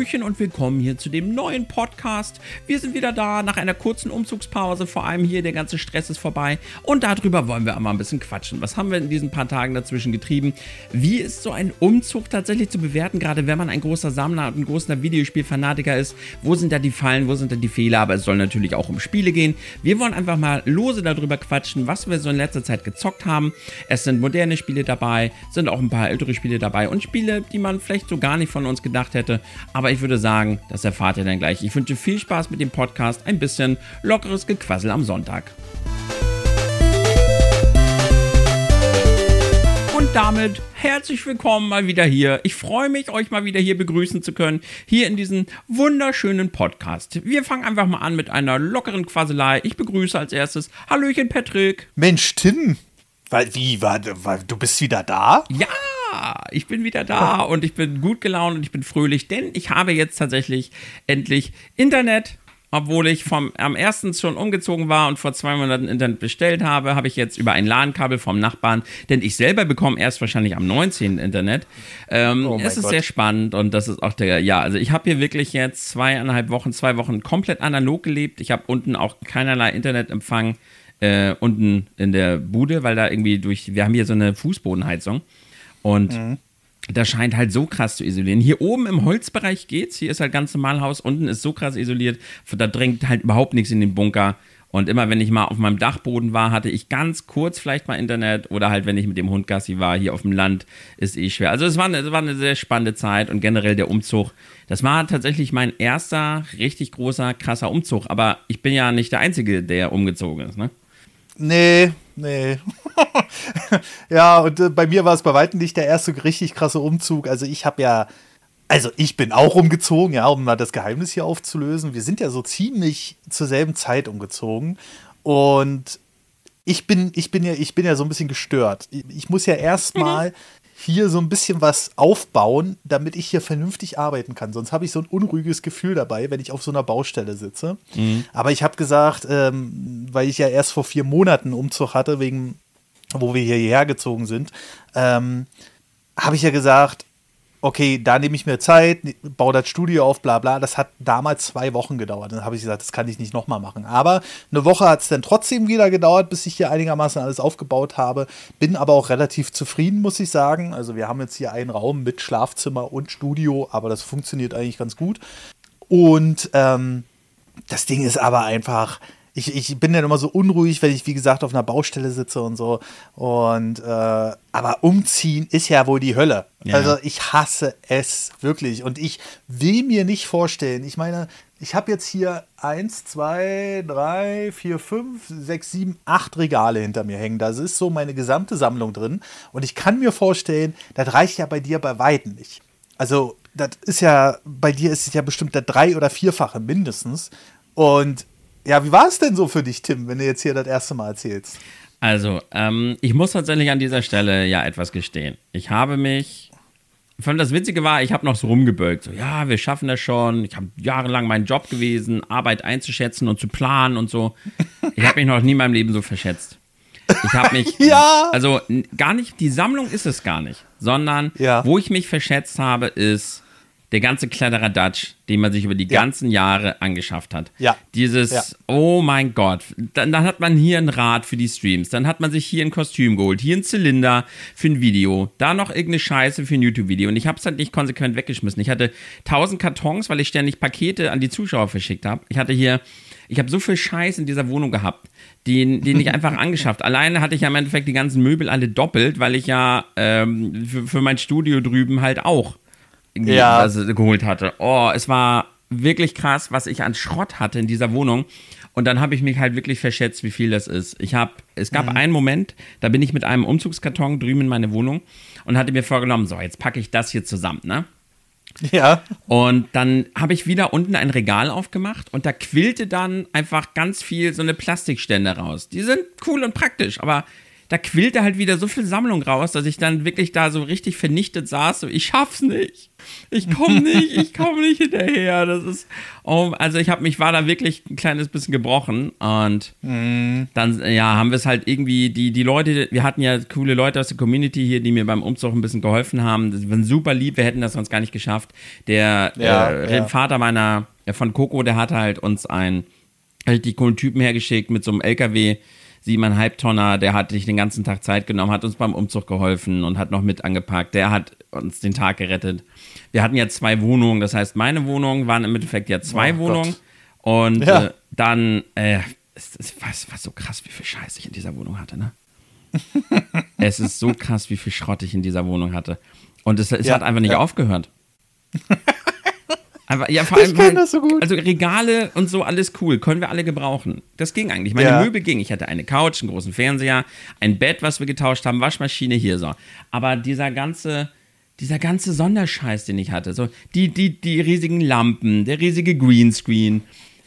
Hallöchen und willkommen hier zu dem neuen Podcast. Wir sind wieder da nach einer kurzen Umzugspause. Vor allem hier, der ganze Stress ist vorbei. Und darüber wollen wir einmal ein bisschen quatschen. Was haben wir in diesen paar Tagen dazwischen getrieben? Wie ist so ein Umzug tatsächlich zu bewerten, gerade wenn man ein großer Sammler und ein großer Videospielfanatiker ist? Wo sind da die Fallen, wo sind da die Fehler? Aber es soll natürlich auch um Spiele gehen. Wir wollen einfach mal lose darüber quatschen, was wir so in letzter Zeit gezockt haben. Es sind moderne Spiele dabei, sind auch ein paar ältere Spiele dabei und Spiele, die man vielleicht so gar nicht von uns gedacht hätte. Aber ich würde sagen, das erfahrt ihr dann gleich. Ich wünsche viel Spaß mit dem Podcast, ein bisschen lockeres Gequassel am Sonntag. Und damit herzlich willkommen mal wieder hier. Ich freue mich, euch mal wieder hier begrüßen zu können, hier in diesem wunderschönen Podcast. Wir fangen einfach mal an mit einer lockeren Quasselei. Ich begrüße als erstes Hallöchen Patrick. Mensch, Tim, weil, wie, war, war, du bist wieder da? Ja, ich bin wieder da und ich bin gut gelaunt und ich bin fröhlich, denn ich habe jetzt tatsächlich endlich Internet. Obwohl ich vom, am ersten schon umgezogen war und vor zwei Monaten Internet bestellt habe, habe ich jetzt über ein LAN-Kabel vom Nachbarn, denn ich selber bekomme erst wahrscheinlich am 19. Internet. Ähm, oh es ist Gott. sehr spannend und das ist auch der, ja, also ich habe hier wirklich jetzt zweieinhalb Wochen, zwei Wochen komplett analog gelebt. Ich habe unten auch keinerlei Internetempfang äh, unten in der Bude, weil da irgendwie durch, wir haben hier so eine Fußbodenheizung und mhm. das scheint halt so krass zu isolieren. Hier oben im Holzbereich geht's, hier ist halt ganz normal Haus, unten ist so krass isoliert, da drängt halt überhaupt nichts in den Bunker. Und immer wenn ich mal auf meinem Dachboden war, hatte ich ganz kurz vielleicht mal Internet oder halt wenn ich mit dem Hund Gassi war, hier auf dem Land, ist eh schwer. Also es war, eine, es war eine sehr spannende Zeit und generell der Umzug. Das war tatsächlich mein erster richtig großer, krasser Umzug. Aber ich bin ja nicht der Einzige, der umgezogen ist, ne? Nee, nee. ja, und äh, bei mir war es bei weitem nicht der erste richtig krasse Umzug. Also ich habe ja, also ich bin auch umgezogen, ja, um mal das Geheimnis hier aufzulösen. Wir sind ja so ziemlich zur selben Zeit umgezogen. Und ich bin, ich bin ja, ich bin ja so ein bisschen gestört. Ich, ich muss ja erstmal mhm hier so ein bisschen was aufbauen, damit ich hier vernünftig arbeiten kann. Sonst habe ich so ein unruhiges Gefühl dabei, wenn ich auf so einer Baustelle sitze. Mhm. Aber ich habe gesagt, ähm, weil ich ja erst vor vier Monaten Umzug hatte, wegen, wo wir hierher gezogen sind, ähm, habe ich ja gesagt, okay, da nehme ich mir Zeit, baue das Studio auf, bla bla. Das hat damals zwei Wochen gedauert. Dann habe ich gesagt, das kann ich nicht nochmal machen. Aber eine Woche hat es dann trotzdem wieder gedauert, bis ich hier einigermaßen alles aufgebaut habe. Bin aber auch relativ zufrieden, muss ich sagen. Also wir haben jetzt hier einen Raum mit Schlafzimmer und Studio, aber das funktioniert eigentlich ganz gut. Und ähm, das Ding ist aber einfach, ich, ich bin dann immer so unruhig, wenn ich, wie gesagt, auf einer Baustelle sitze und so. Und äh, aber umziehen ist ja wohl die Hölle. Ja. Also ich hasse es wirklich. Und ich will mir nicht vorstellen, ich meine, ich habe jetzt hier eins, zwei, drei, vier, fünf, sechs, sieben, acht Regale hinter mir hängen. Da ist so meine gesamte Sammlung drin. Und ich kann mir vorstellen, das reicht ja bei dir bei Weitem nicht. Also, das ist ja, bei dir ist es ja bestimmt der drei- oder vierfache mindestens. Und ja, wie war es denn so für dich, Tim, wenn du jetzt hier das erste Mal erzählst? Also, ähm, ich muss tatsächlich an dieser Stelle ja etwas gestehen. Ich habe mich. Vor allem das Witzige war, ich habe noch so rumgebölkt. So, ja, wir schaffen das schon. Ich habe jahrelang meinen Job gewesen, Arbeit einzuschätzen und zu planen und so. Ich habe mich noch nie in meinem Leben so verschätzt. Ich habe mich. ja! Also, gar nicht, die Sammlung ist es gar nicht, sondern ja. wo ich mich verschätzt habe, ist der ganze Kladderadatsch, den man sich über die ja. ganzen Jahre angeschafft hat. Ja. Dieses, ja. oh mein Gott, dann, dann, hat man hier ein Rad für die Streams, dann hat man sich hier ein Kostüm geholt, hier ein Zylinder für ein Video, da noch irgendeine Scheiße für ein YouTube-Video und ich habe es halt nicht konsequent weggeschmissen. Ich hatte tausend Kartons, weil ich ständig Pakete an die Zuschauer verschickt habe. Ich hatte hier, ich habe so viel Scheiß in dieser Wohnung gehabt, den, den ich einfach angeschafft. Alleine hatte ich ja im Endeffekt die ganzen Möbel alle doppelt, weil ich ja ähm, für, für mein Studio drüben halt auch ja. also, geholt hatte. Oh, es war wirklich krass, was ich an Schrott hatte in dieser Wohnung. Und dann habe ich mich halt wirklich verschätzt, wie viel das ist. Ich habe, es gab mhm. einen Moment, da bin ich mit einem Umzugskarton drüben in meine Wohnung und hatte mir vorgenommen, so, jetzt packe ich das hier zusammen, ne? Ja. Und dann habe ich wieder unten ein Regal aufgemacht und da quillte dann einfach ganz viel so eine Plastikstände raus. Die sind cool und praktisch, aber da quillte halt wieder so viel Sammlung raus, dass ich dann wirklich da so richtig vernichtet saß. So, ich schaff's nicht. Ich komme nicht, ich komme nicht hinterher. Das ist, oh, also ich habe mich war da wirklich ein kleines bisschen gebrochen und mm. dann ja haben wir es halt irgendwie die die Leute, wir hatten ja coole Leute aus der Community hier, die mir beim Umzug ein bisschen geholfen haben. Das war super lieb. Wir hätten das sonst gar nicht geschafft. Der ja, äh, ja. Vater meiner von Coco, der hatte halt uns ein halt die coolen Typen hergeschickt mit so einem LKW siebeneinhalb Tonner, der hat sich den ganzen Tag Zeit genommen, hat uns beim Umzug geholfen und hat noch mit angepackt. Der hat uns den Tag gerettet. Wir hatten ja zwei Wohnungen, das heißt, meine Wohnungen waren im Endeffekt ja zwei oh, Wohnungen. Gott. Und ja. äh, dann, äh, es, es, war, es war so krass, wie viel Scheiß ich in dieser Wohnung hatte, ne? es ist so krass, wie viel Schrott ich in dieser Wohnung hatte. Und es, es ja, hat einfach nicht ja. aufgehört. Aber ja, vor allem, weil, das so gut. also Regale und so, alles cool, können wir alle gebrauchen. Das ging eigentlich. Meine ja. Möbel ging. Ich hatte eine Couch, einen großen Fernseher, ein Bett, was wir getauscht haben, Waschmaschine hier so. Aber dieser ganze, dieser ganze Sonderscheiß, den ich hatte, so die, die, die riesigen Lampen, der riesige Greenscreen,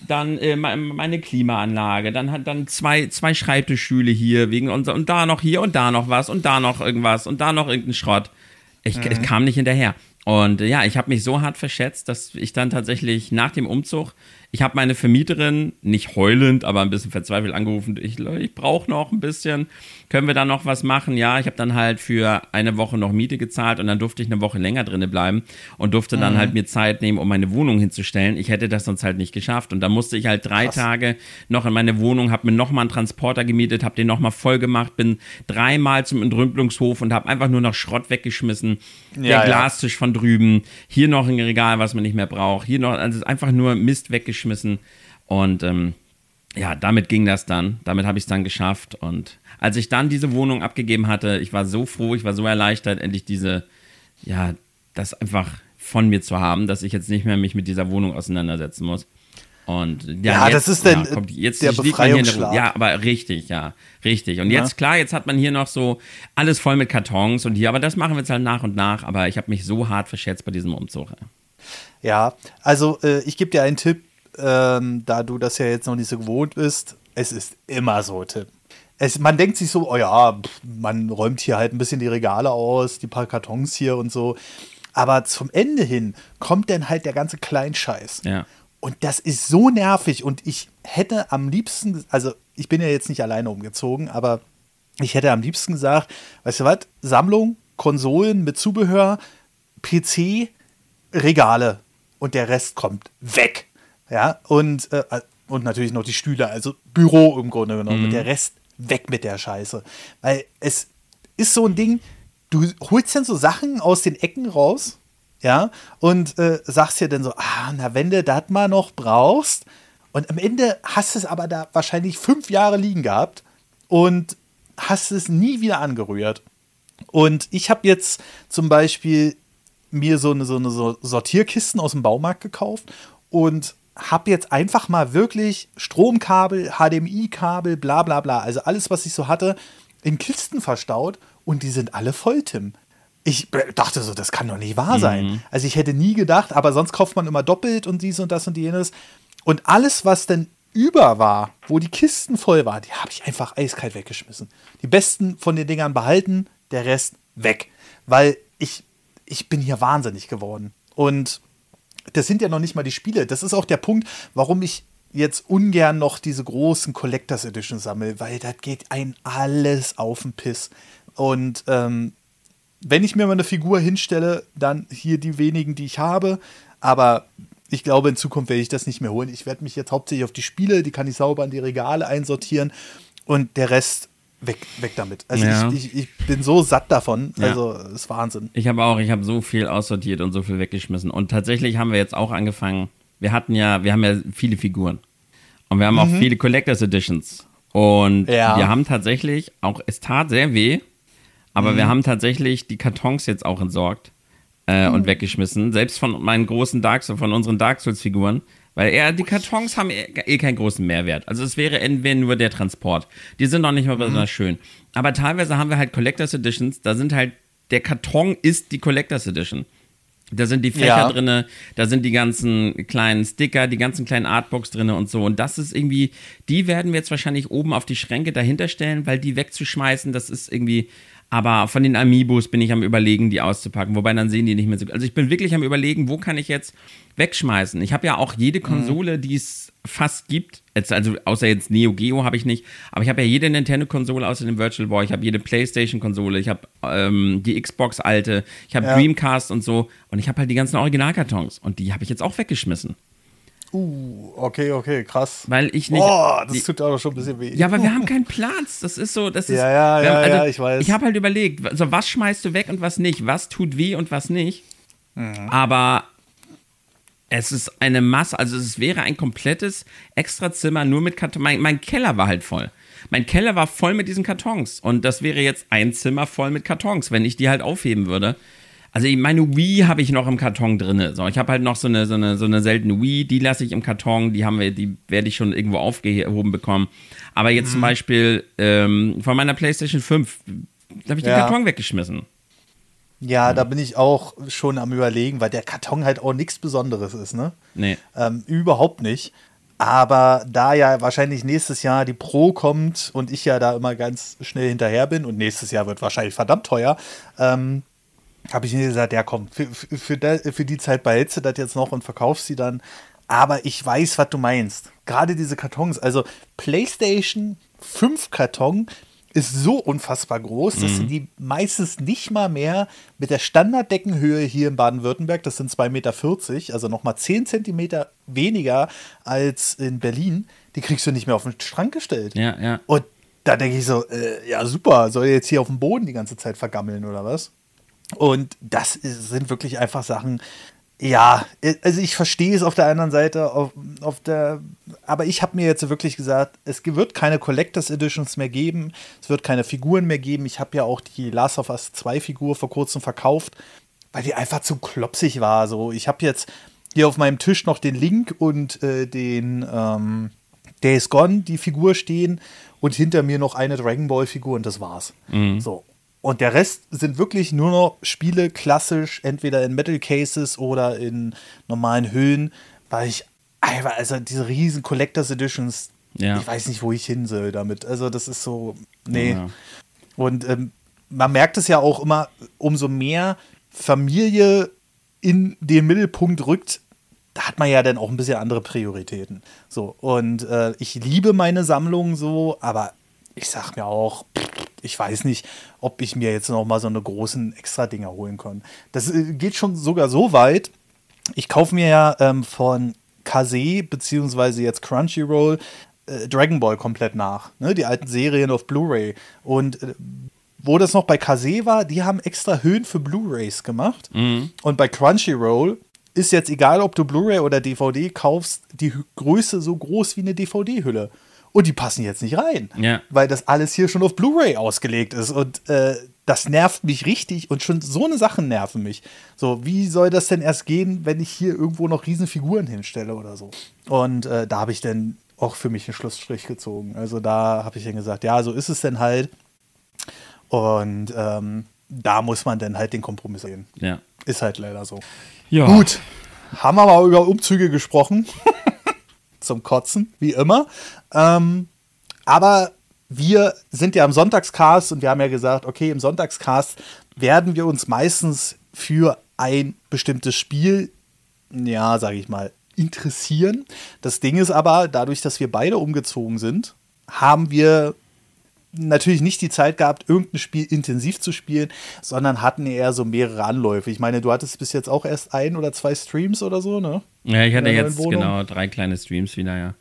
dann äh, meine Klimaanlage, dann hat dann zwei, zwei Schreibtischstühle hier wegen unser und da noch hier und da noch was und da noch irgendwas und da noch irgendein Schrott. Ich, mhm. ich kam nicht hinterher. Und äh, ja, ich habe mich so hart verschätzt, dass ich dann tatsächlich nach dem Umzug ich habe meine Vermieterin nicht heulend, aber ein bisschen verzweifelt angerufen. Ich, ich brauche noch ein bisschen. Können wir da noch was machen? Ja, ich habe dann halt für eine Woche noch Miete gezahlt und dann durfte ich eine Woche länger drinnen bleiben und durfte dann mhm. halt mir Zeit nehmen, um meine Wohnung hinzustellen. Ich hätte das sonst halt nicht geschafft. Und da musste ich halt drei Krass. Tage noch in meine Wohnung, habe mir nochmal einen Transporter gemietet, habe den nochmal voll gemacht, bin dreimal zum Entrümpelungshof und habe einfach nur noch Schrott weggeschmissen. Ja, Der Glastisch ja. von drüben, hier noch ein Regal, was man nicht mehr braucht, hier noch, also einfach nur Mist weggeschmissen weggeschmissen. Und ähm, ja, damit ging das dann. Damit habe ich es dann geschafft. Und als ich dann diese Wohnung abgegeben hatte, ich war so froh, ich war so erleichtert, endlich diese, ja, das einfach von mir zu haben, dass ich jetzt nicht mehr mich mit dieser Wohnung auseinandersetzen muss. Und ja, ja jetzt, das ist dann ja, kommt, jetzt der Befreiungsschlag. Der, ja, aber richtig, ja, richtig. Und ja. jetzt klar, jetzt hat man hier noch so alles voll mit Kartons und hier, aber das machen wir jetzt halt nach und nach. Aber ich habe mich so hart verschätzt bei diesem Umzug. Ja, also äh, ich gebe dir einen Tipp ähm, da du das ja jetzt noch nicht so gewohnt bist, es ist immer so, Tim. Es, man denkt sich so, oh ja, man räumt hier halt ein bisschen die Regale aus, die paar Kartons hier und so. Aber zum Ende hin kommt dann halt der ganze Kleinscheiß. Ja. Und das ist so nervig. Und ich hätte am liebsten, also ich bin ja jetzt nicht alleine umgezogen, aber ich hätte am liebsten gesagt, weißt du was, Sammlung, Konsolen mit Zubehör, PC, Regale und der Rest kommt weg. Ja, und, äh, und natürlich noch die Stühle, also Büro im Grunde genommen. Mhm. Und der Rest weg mit der Scheiße. Weil es ist so ein Ding, du holst dann so Sachen aus den Ecken raus, ja, und äh, sagst dir dann so, ah, na, wenn du das mal noch brauchst. Und am Ende hast du es aber da wahrscheinlich fünf Jahre liegen gehabt und hast es nie wieder angerührt. Und ich habe jetzt zum Beispiel mir so eine, so eine Sortierkisten aus dem Baumarkt gekauft und habe jetzt einfach mal wirklich Stromkabel, HDMI-Kabel, bla bla bla, also alles, was ich so hatte, in Kisten verstaut und die sind alle voll, Tim. Ich dachte so, das kann doch nicht wahr sein. Mhm. Also ich hätte nie gedacht, aber sonst kauft man immer doppelt und dies und das und jenes. Und alles, was denn über war, wo die Kisten voll waren, die habe ich einfach eiskalt weggeschmissen. Die besten von den Dingern behalten, der Rest weg. Weil ich, ich bin hier wahnsinnig geworden. Und das sind ja noch nicht mal die Spiele. Das ist auch der Punkt, warum ich jetzt ungern noch diese großen Collectors Edition sammle, weil das geht ein alles auf den Piss. Und ähm, wenn ich mir mal eine Figur hinstelle, dann hier die wenigen, die ich habe. Aber ich glaube, in Zukunft werde ich das nicht mehr holen. Ich werde mich jetzt hauptsächlich auf die Spiele, die kann ich sauber in die Regale einsortieren. Und der Rest weg, weg damit. Also ja. ich, ich, ich, bin so satt davon. Ja. Also ist Wahnsinn. Ich habe auch, ich habe so viel aussortiert und so viel weggeschmissen. Und tatsächlich haben wir jetzt auch angefangen. Wir hatten ja, wir haben ja viele Figuren. Und wir haben mhm. auch viele Collectors Editions. Und ja. wir haben tatsächlich auch, es tat sehr weh, aber mhm. wir haben tatsächlich die Kartons jetzt auch entsorgt äh, mhm. und weggeschmissen. Selbst von meinen großen Dark Souls, von unseren Dark Souls Figuren. Weil eher die Kartons haben eh, eh keinen großen Mehrwert. Also es wäre entweder nur der Transport. Die sind noch nicht mal besonders mhm. schön. Aber teilweise haben wir halt Collectors Editions, da sind halt, der Karton ist die Collectors Edition. Da sind die Fächer Ja. drinne, da sind die ganzen kleinen Sticker, die ganzen kleinen Artbooks drinne und so. Und das ist irgendwie, die werden wir jetzt wahrscheinlich oben auf die Schränke dahinter stellen, weil die wegzuschmeißen, das ist irgendwie. Aber von den Amiibos bin ich am überlegen, die auszupacken. Wobei dann sehen die nicht mehr so. Also ich bin wirklich am überlegen, wo kann ich jetzt wegschmeißen. Ich habe ja auch jede Konsole, die es fast gibt. Jetzt, also außer jetzt Neo Geo habe ich nicht. Aber ich habe ja jede Nintendo-Konsole außer dem Virtual Boy. Ich habe jede PlayStation-Konsole. Ich habe ähm, die Xbox alte. Ich habe Ja. Dreamcast und so. Und ich habe halt die ganzen Originalkartons. Und die habe ich jetzt auch weggeschmissen. Uh, okay, okay, krass. Weil ich nicht. Boah, das tut aber schon ein bisschen weh. ja, aber wir haben keinen Platz. Das ist so, das ist. Ja, ja, wir haben- ja, ja, ich weiß. Ich habe halt überlegt, also was schmeißt du weg und was nicht? Was tut weh und was nicht? Mhm. Aber es ist eine Masse, also es wäre ein komplettes Extrazimmer nur mit Kartons. Mein, mein Keller war halt voll. Mein Keller war voll mit diesen Kartons. Und das wäre jetzt ein Zimmer voll mit Kartons, wenn ich die halt aufheben würde. Also ich- meine Wii habe ich noch im Karton drin. So, ich habe halt noch so eine, so eine, so eine seltene Wii, die lasse ich im Karton, die haben wir, die werde ich schon irgendwo aufgehoben bekommen. Aber jetzt Mhm. zum Beispiel ähm, von meiner PlayStation 5, da habe ich Ja. den Karton weggeschmissen. Ja, da bin ich auch schon am überlegen, weil der Karton halt auch nichts Besonderes ist, ne? Nee. Ähm, überhaupt nicht. Aber da ja wahrscheinlich nächstes Jahr die Pro kommt und ich ja da immer ganz schnell hinterher bin und nächstes Jahr wird wahrscheinlich verdammt teuer, ähm, habe ich mir gesagt, ja komm, für, für, für, die Zeit behältst du das jetzt noch und verkaufst sie dann. Aber ich weiß, was du meinst. Gerade diese Kartons, also PlayStation 5 Karton ist so unfassbar groß, dass sie die meistens nicht mal mehr mit der Standarddeckenhöhe hier in Baden-Württemberg, das sind 2,40 Meter, also nochmal 10 Zentimeter weniger als in Berlin, die kriegst du nicht mehr auf den Schrank gestellt. Ja, ja. Und da denke ich so, äh, ja super, soll jetzt hier auf dem Boden die ganze Zeit vergammeln oder was? Und das ist, sind wirklich einfach Sachen, ja, also ich verstehe es auf der anderen Seite, auf, auf der, aber ich habe mir jetzt wirklich gesagt, es wird keine Collectors Editions mehr geben, es wird keine Figuren mehr geben. Ich habe ja auch die Last of Us 2 Figur vor kurzem verkauft, weil die einfach zu klopsig war. So, ich habe jetzt hier auf meinem Tisch noch den Link und äh, den ähm, Days Gone, die Figur stehen und hinter mir noch eine Dragon Ball Figur und das war's. So. Und der Rest sind wirklich nur noch Spiele klassisch, entweder in Metal Cases oder in normalen Hüllen, weil ich einfach, also diese riesen Collectors Editions, Ja. ich weiß nicht, wo ich hin soll damit. Also das ist so, nee. Ja. Und ähm, man merkt es ja auch immer, umso mehr Familie in den Mittelpunkt rückt, da hat man ja dann auch ein bisschen andere Prioritäten. So, und äh, ich liebe meine Sammlung so, aber ich sag mir auch, ich weiß nicht, ob ich mir jetzt noch mal so eine großen Extra-Dinger holen kann. Das äh, geht schon sogar so weit. Ich kaufe mir ja ähm, von Kase beziehungsweise jetzt Crunchyroll äh, Dragon Ball komplett nach. Ne? Die alten Serien auf Blu-ray. Und äh, wo das noch bei Kase war, die haben extra Höhen für Blu-rays gemacht. Und bei Crunchyroll ist jetzt egal, ob du Blu-ray oder DVD kaufst, die Größe so groß wie eine DVD-Hülle. Und die passen jetzt nicht rein, Ja. weil das alles hier schon auf Blu-ray ausgelegt ist. Und äh, das nervt mich richtig und schon so eine Sachen nerven mich. So, wie soll das denn erst gehen, wenn ich hier irgendwo noch riesen Figuren hinstelle oder so? Und äh, da habe ich dann auch für mich einen Schlussstrich gezogen. Also da habe ich dann gesagt, ja, so ist es denn halt. Und ähm, da muss man dann halt den Kompromiss gehen. Ja. Ist halt leider so. ja. Gut, haben wir mal über Umzüge gesprochen. Zum Kotzen, wie immer. Ähm, aber wir sind ja im Sonntagscast und wir haben ja gesagt, okay, im Sonntagscast werden wir uns meistens für ein bestimmtes Spiel, ja, sage ich mal, interessieren. Das Ding ist aber, dadurch, dass wir beide umgezogen sind, haben wir natürlich nicht die Zeit gehabt, irgendein Spiel intensiv zu spielen, sondern hatten eher so mehrere Anläufe. Ich meine, du hattest bis jetzt auch erst ein oder zwei Streams oder so, ne? Ja, ich hatte jetzt Wohnung? genau drei kleine Streams wieder, ja.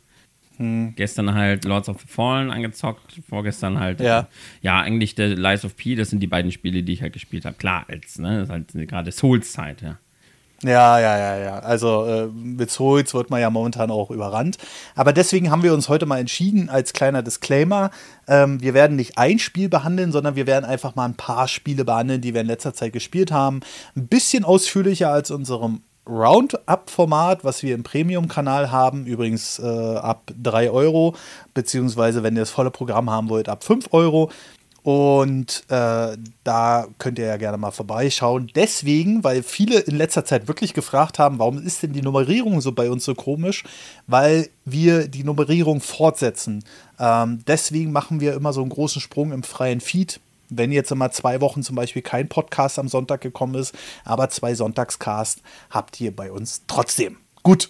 Hm. Gestern halt Lords of the Fallen angezockt, vorgestern halt, Ja. äh, ja, eigentlich der Lies of P, das sind die beiden Spiele, die ich halt gespielt habe. Klar, als, ne, das ist halt gerade Souls-Zeit, ja. Ja, ja, ja, ja. Also äh, mit Souls wird man ja momentan auch überrannt. Aber deswegen haben wir uns heute mal entschieden, als kleiner Disclaimer, ähm, wir werden nicht ein Spiel behandeln, sondern wir werden einfach mal ein paar Spiele behandeln, die wir in letzter Zeit gespielt haben. Ein bisschen ausführlicher als unserem Roundup-Format, was wir im Premium-Kanal haben, übrigens äh, ab 3 Euro, beziehungsweise wenn ihr das volle Programm haben wollt, ab 5 Euro. Und äh, da könnt ihr ja gerne mal vorbeischauen. Deswegen, weil viele in letzter Zeit wirklich gefragt haben, warum ist denn die Nummerierung so bei uns so komisch? Weil wir die Nummerierung fortsetzen. Ähm, deswegen machen wir immer so einen großen Sprung im freien Feed. Wenn jetzt immer zwei Wochen zum Beispiel kein Podcast am Sonntag gekommen ist, aber zwei Sonntagscast habt ihr bei uns trotzdem. Gut,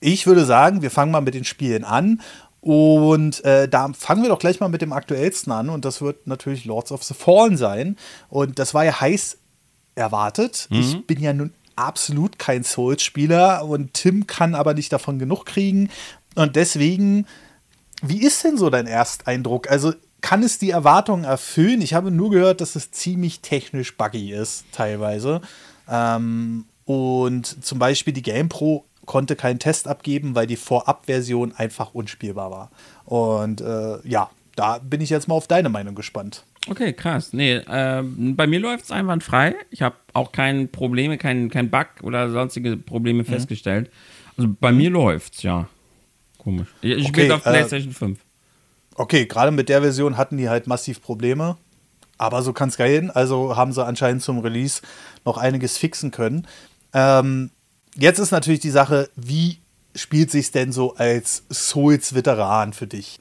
ich würde sagen, wir fangen mal mit den Spielen an und äh, da fangen wir doch gleich mal mit dem aktuellsten an. Und das wird natürlich Lords of the Fallen sein. Und das war ja heiß erwartet. Mhm. Ich bin ja nun absolut kein Souls-Spieler und Tim kann aber nicht davon genug kriegen. Und deswegen, wie ist denn so dein Ersteindruck? Also kann es die Erwartungen erfüllen? Ich habe nur gehört, dass es ziemlich technisch buggy ist, teilweise. Ähm, und zum Beispiel die GamePro konnte keinen Test abgeben, weil die Vorabversion einfach unspielbar war. Und äh, ja, da bin ich jetzt mal auf deine Meinung gespannt. Okay, krass. Nee, äh, bei mir läuft es einwandfrei. Ich habe auch keine Probleme, kein, kein Bug oder sonstige Probleme mhm. festgestellt. Also bei mhm. mir läuft's, ja. Komisch. Ich, ich okay, spiele auf äh, PlayStation äh, 5. Okay, gerade mit der Version hatten die halt massiv Probleme. Aber so kann es gehen. Also haben sie anscheinend zum Release noch einiges fixen können. Ähm, Jetzt ist natürlich die Sache, wie spielt sich denn so als Souls-Veteran für dich?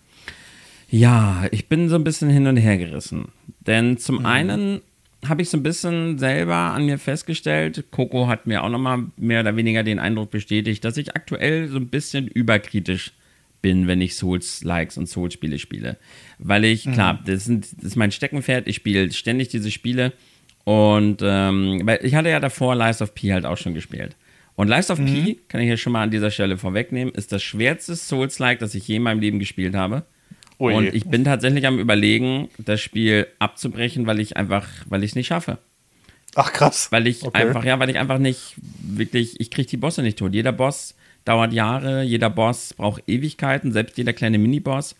Ja, ich bin so ein bisschen hin und her gerissen. Denn zum mhm. einen habe ich so ein bisschen selber an mir festgestellt, Coco hat mir auch nochmal mehr oder weniger den Eindruck bestätigt, dass ich aktuell so ein bisschen überkritisch bin, wenn ich Souls-Likes und Souls-Spiele spiele. Weil ich, mhm. klar, das, sind, das ist mein Steckenpferd, ich spiele ständig diese Spiele und ähm, weil ich hatte ja davor Lies of P halt auch schon gespielt. Und Lies of mhm. P, kann ich hier schon mal an dieser Stelle vorwegnehmen, ist das schwerste Souls-like, das ich je in meinem Leben gespielt habe. Oh und ich bin tatsächlich am überlegen, das Spiel abzubrechen, weil ich einfach, weil ich es nicht schaffe. Ach krass. Weil ich okay. einfach, ja, weil ich einfach nicht wirklich, ich kriege die Bosse nicht tot. Jeder Boss dauert Jahre, jeder Boss braucht Ewigkeiten, selbst jeder kleine Miniboss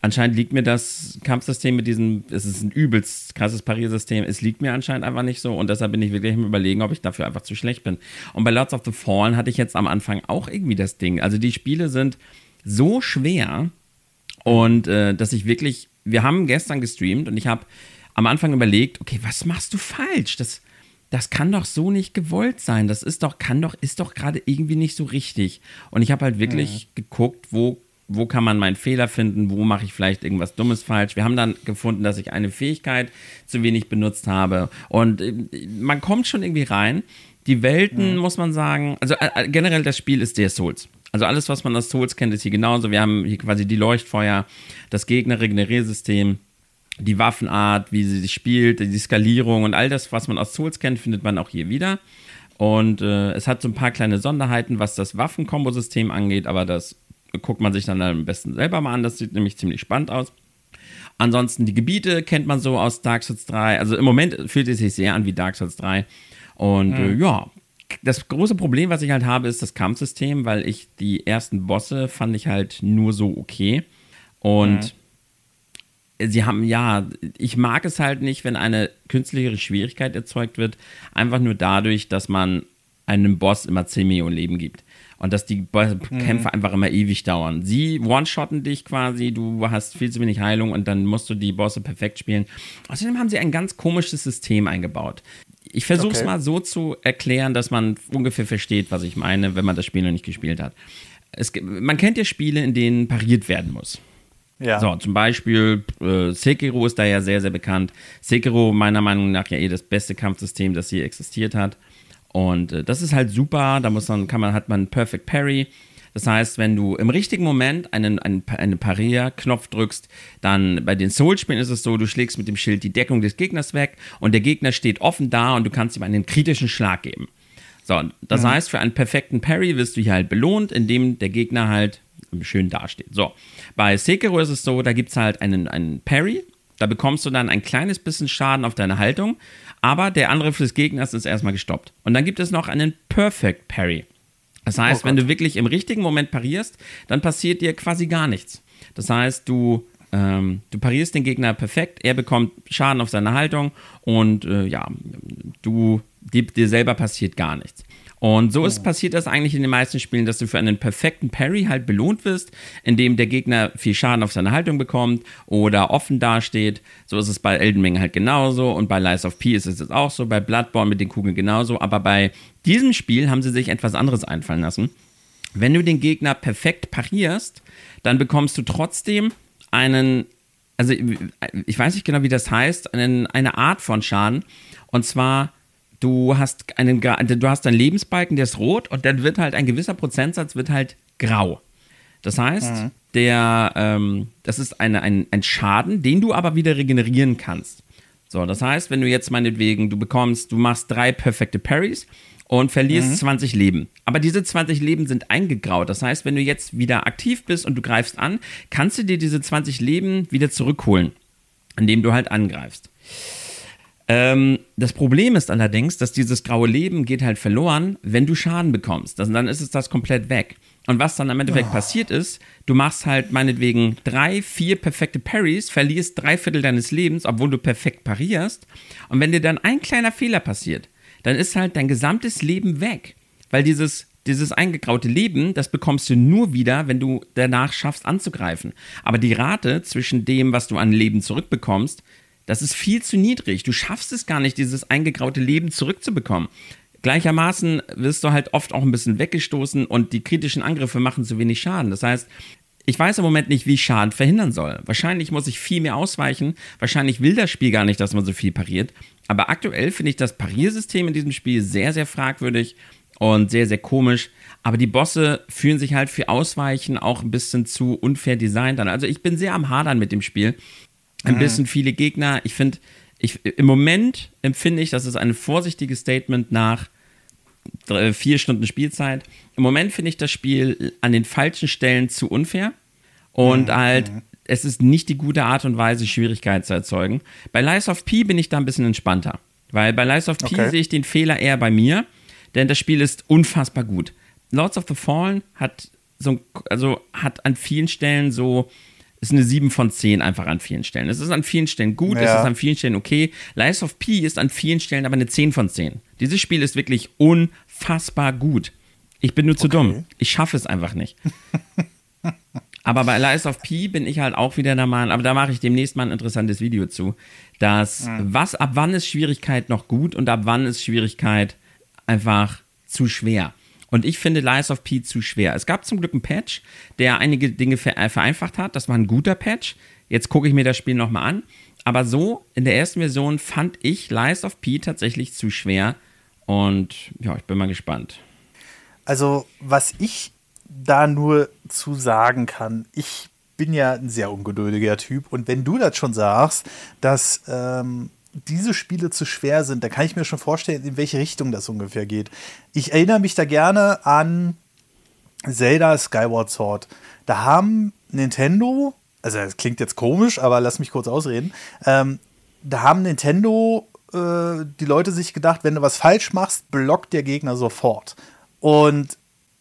anscheinend liegt mir das Kampfsystem mit diesem, es ist ein übelst krasses Pariersystem, es liegt mir anscheinend einfach nicht so und deshalb bin ich wirklich im Überlegen, ob ich dafür einfach zu schlecht bin. Und bei Lords of the Fallen hatte ich jetzt am Anfang auch irgendwie das Ding. Also die Spiele sind so schwer und äh, dass ich wirklich, wir haben gestern gestreamt und ich habe am Anfang überlegt, okay, was machst du falsch? Das, das kann doch so nicht gewollt sein. Das ist doch, kann doch, ist doch gerade irgendwie nicht so richtig. Und ich habe halt wirklich mhm. geguckt, wo wo kann man meinen Fehler finden, wo mache ich vielleicht irgendwas Dummes falsch. Wir haben dann gefunden, dass ich eine Fähigkeit zu wenig benutzt habe. Und äh, man kommt schon irgendwie rein. Die Welten, mhm. muss man sagen, also äh, generell das Spiel ist der Souls. Also alles, was man aus Souls kennt, ist hier genauso. Wir haben hier quasi die Leuchtfeuer, das Gegner-Regeneriersystem, die Waffenart, wie sie sich spielt, die Skalierung und all das, was man aus Souls kennt, findet man auch hier wieder. Und äh, es hat so ein paar kleine Sonderheiten, was das Waffenkombosystem angeht, aber das guckt man sich dann am besten selber mal an. Das sieht nämlich ziemlich spannend aus. Ansonsten die Gebiete kennt man so aus Dark Souls 3. Also im Moment fühlt es sich sehr an wie Dark Souls 3. Und mhm. äh, ja, das große Problem, was ich halt habe, ist das Kampfsystem, weil ich die ersten Bosse fand ich halt nur so okay. Und mhm. sie haben, ja, ich mag es halt nicht, wenn eine künstliche Schwierigkeit erzeugt wird, einfach nur dadurch, dass man einem Boss immer 10 Millionen Leben gibt und dass die mhm. Kämpfe einfach immer ewig dauern. Sie one-shotten dich quasi, du hast viel zu wenig Heilung und dann musst du die Bosse perfekt spielen. Außerdem haben sie ein ganz komisches System eingebaut. Ich versuche es okay. mal so zu erklären, dass man ungefähr versteht, was ich meine, wenn man das Spiel noch nicht gespielt hat. Es, man kennt ja Spiele, in denen pariert werden muss. Ja. So, zum Beispiel äh, Sekiro ist da ja sehr, sehr bekannt. Sekiro, meiner Meinung nach, ja eh das beste Kampfsystem, das je existiert hat. Und äh, das ist halt super. Da muss man, kann man, hat man Perfect Parry. Das heißt, wenn du im richtigen Moment einen, einen, einen Parier-Knopf drückst, dann bei den Soul-Spielen ist es so, du schlägst mit dem Schild die Deckung des Gegners weg und der Gegner steht offen da und du kannst ihm einen kritischen Schlag geben. So, das mhm. heißt, für einen perfekten Parry wirst du hier halt belohnt, indem der Gegner halt schön dasteht. So, bei Sekiro ist es so, da gibt es halt einen, einen Parry, da bekommst du dann ein kleines bisschen Schaden auf deine Haltung, aber der Angriff des Gegners ist erstmal gestoppt. Und dann gibt es noch einen Perfect Parry. Das heißt, oh wenn du wirklich im richtigen Moment parierst, dann passiert dir quasi gar nichts. Das heißt, du, ähm, du parierst den Gegner perfekt, er bekommt Schaden auf seine Haltung und äh, ja, du, dir, dir selber passiert gar nichts. Und so ist passiert das eigentlich in den meisten Spielen, dass du für einen perfekten Parry halt belohnt wirst, indem der Gegner viel Schaden auf seine Haltung bekommt oder offen dasteht. So ist es bei Elden Ring halt genauso und bei Lies of P ist es jetzt auch so, bei Bloodborne mit den Kugeln genauso. Aber bei diesem Spiel haben sie sich etwas anderes einfallen lassen. Wenn du den Gegner perfekt parierst, dann bekommst du trotzdem einen, also ich weiß nicht genau, wie das heißt, einen, eine Art von Schaden. Und zwar du hast einen, du hast einen Lebensbalken, der ist rot und dann wird halt ein gewisser Prozentsatz wird halt grau. Das heißt, mhm. der, ähm, das ist eine, ein, ein Schaden, den du aber wieder regenerieren kannst. So, das heißt, wenn du jetzt meinetwegen, du bekommst, du machst drei perfekte Parries und verlierst mhm. 20 Leben. Aber diese 20 Leben sind eingegraut. Das heißt, wenn du jetzt wieder aktiv bist und du greifst an, kannst du dir diese 20 Leben wieder zurückholen, indem du halt angreifst. Ähm, das Problem ist allerdings, dass dieses graue Leben geht halt verloren, wenn du Schaden bekommst. Das, dann ist es das komplett weg. Und was dann am Endeffekt oh. passiert ist, du machst halt meinetwegen drei, vier perfekte Parries, verlierst drei Viertel deines Lebens, obwohl du perfekt parierst. Und wenn dir dann ein kleiner Fehler passiert, dann ist halt dein gesamtes Leben weg. Weil dieses, dieses eingegraute Leben, das bekommst du nur wieder, wenn du danach schaffst anzugreifen. Aber die Rate zwischen dem, was du an Leben zurückbekommst, das ist viel zu niedrig. Du schaffst es gar nicht, dieses eingegraute Leben zurückzubekommen. Gleichermaßen wirst du halt oft auch ein bisschen weggestoßen und die kritischen Angriffe machen zu wenig Schaden. Das heißt, ich weiß im Moment nicht, wie ich Schaden verhindern soll. Wahrscheinlich muss ich viel mehr ausweichen. Wahrscheinlich will das Spiel gar nicht, dass man so viel pariert. Aber aktuell finde ich das Pariersystem in diesem Spiel sehr, sehr fragwürdig und sehr, sehr komisch. Aber die Bosse fühlen sich halt für Ausweichen auch ein bisschen zu unfair designt an. Also ich bin sehr am Hadern mit dem Spiel ein mhm. bisschen viele Gegner. Ich finde, ich, im Moment empfinde ich, das ist ein vorsichtiges Statement nach drei, vier Stunden Spielzeit. Im Moment finde ich das Spiel an den falschen Stellen zu unfair und mhm. halt, mhm. es ist nicht die gute Art und Weise, Schwierigkeit zu erzeugen. Bei Lies of P bin ich da ein bisschen entspannter, weil bei Lies of P okay. sehe ich den Fehler eher bei mir, denn das Spiel ist unfassbar gut. Lords of the Fallen hat so, also hat an vielen Stellen so ist eine 7 von 10 einfach an vielen Stellen. Es ist an vielen Stellen gut, ja. es ist an vielen Stellen okay. Lies of P ist an vielen Stellen aber eine 10 von 10. Dieses Spiel ist wirklich unfassbar gut. Ich bin nur zu okay. dumm. Ich schaffe es einfach nicht. aber bei Lies of P bin ich halt auch wieder der Meinung, aber da mache ich demnächst mal ein interessantes Video zu, dass mhm. was, ab wann ist Schwierigkeit noch gut und ab wann ist Schwierigkeit einfach zu schwer. Und ich finde Lies of P zu schwer. Es gab zum Glück einen Patch, der einige Dinge äh, vereinfacht hat. Das war ein guter Patch. Jetzt gucke ich mir das Spiel nochmal an. Aber so, in der ersten Version fand ich Lies of P tatsächlich zu schwer. Und ja, ich bin mal gespannt. Also, was ich da nur zu sagen kann, ich bin ja ein sehr ungeduldiger Typ. Und wenn du das schon sagst, dass ähm, diese Spiele zu schwer sind, da kann ich mir schon vorstellen, in welche Richtung das ungefähr geht. Ich erinnere mich da gerne an Zelda Skyward Sword. Da haben Nintendo, also das klingt jetzt komisch, aber lass mich kurz ausreden, ähm, da haben Nintendo äh, die Leute sich gedacht, wenn du was falsch machst, blockt der Gegner sofort. Und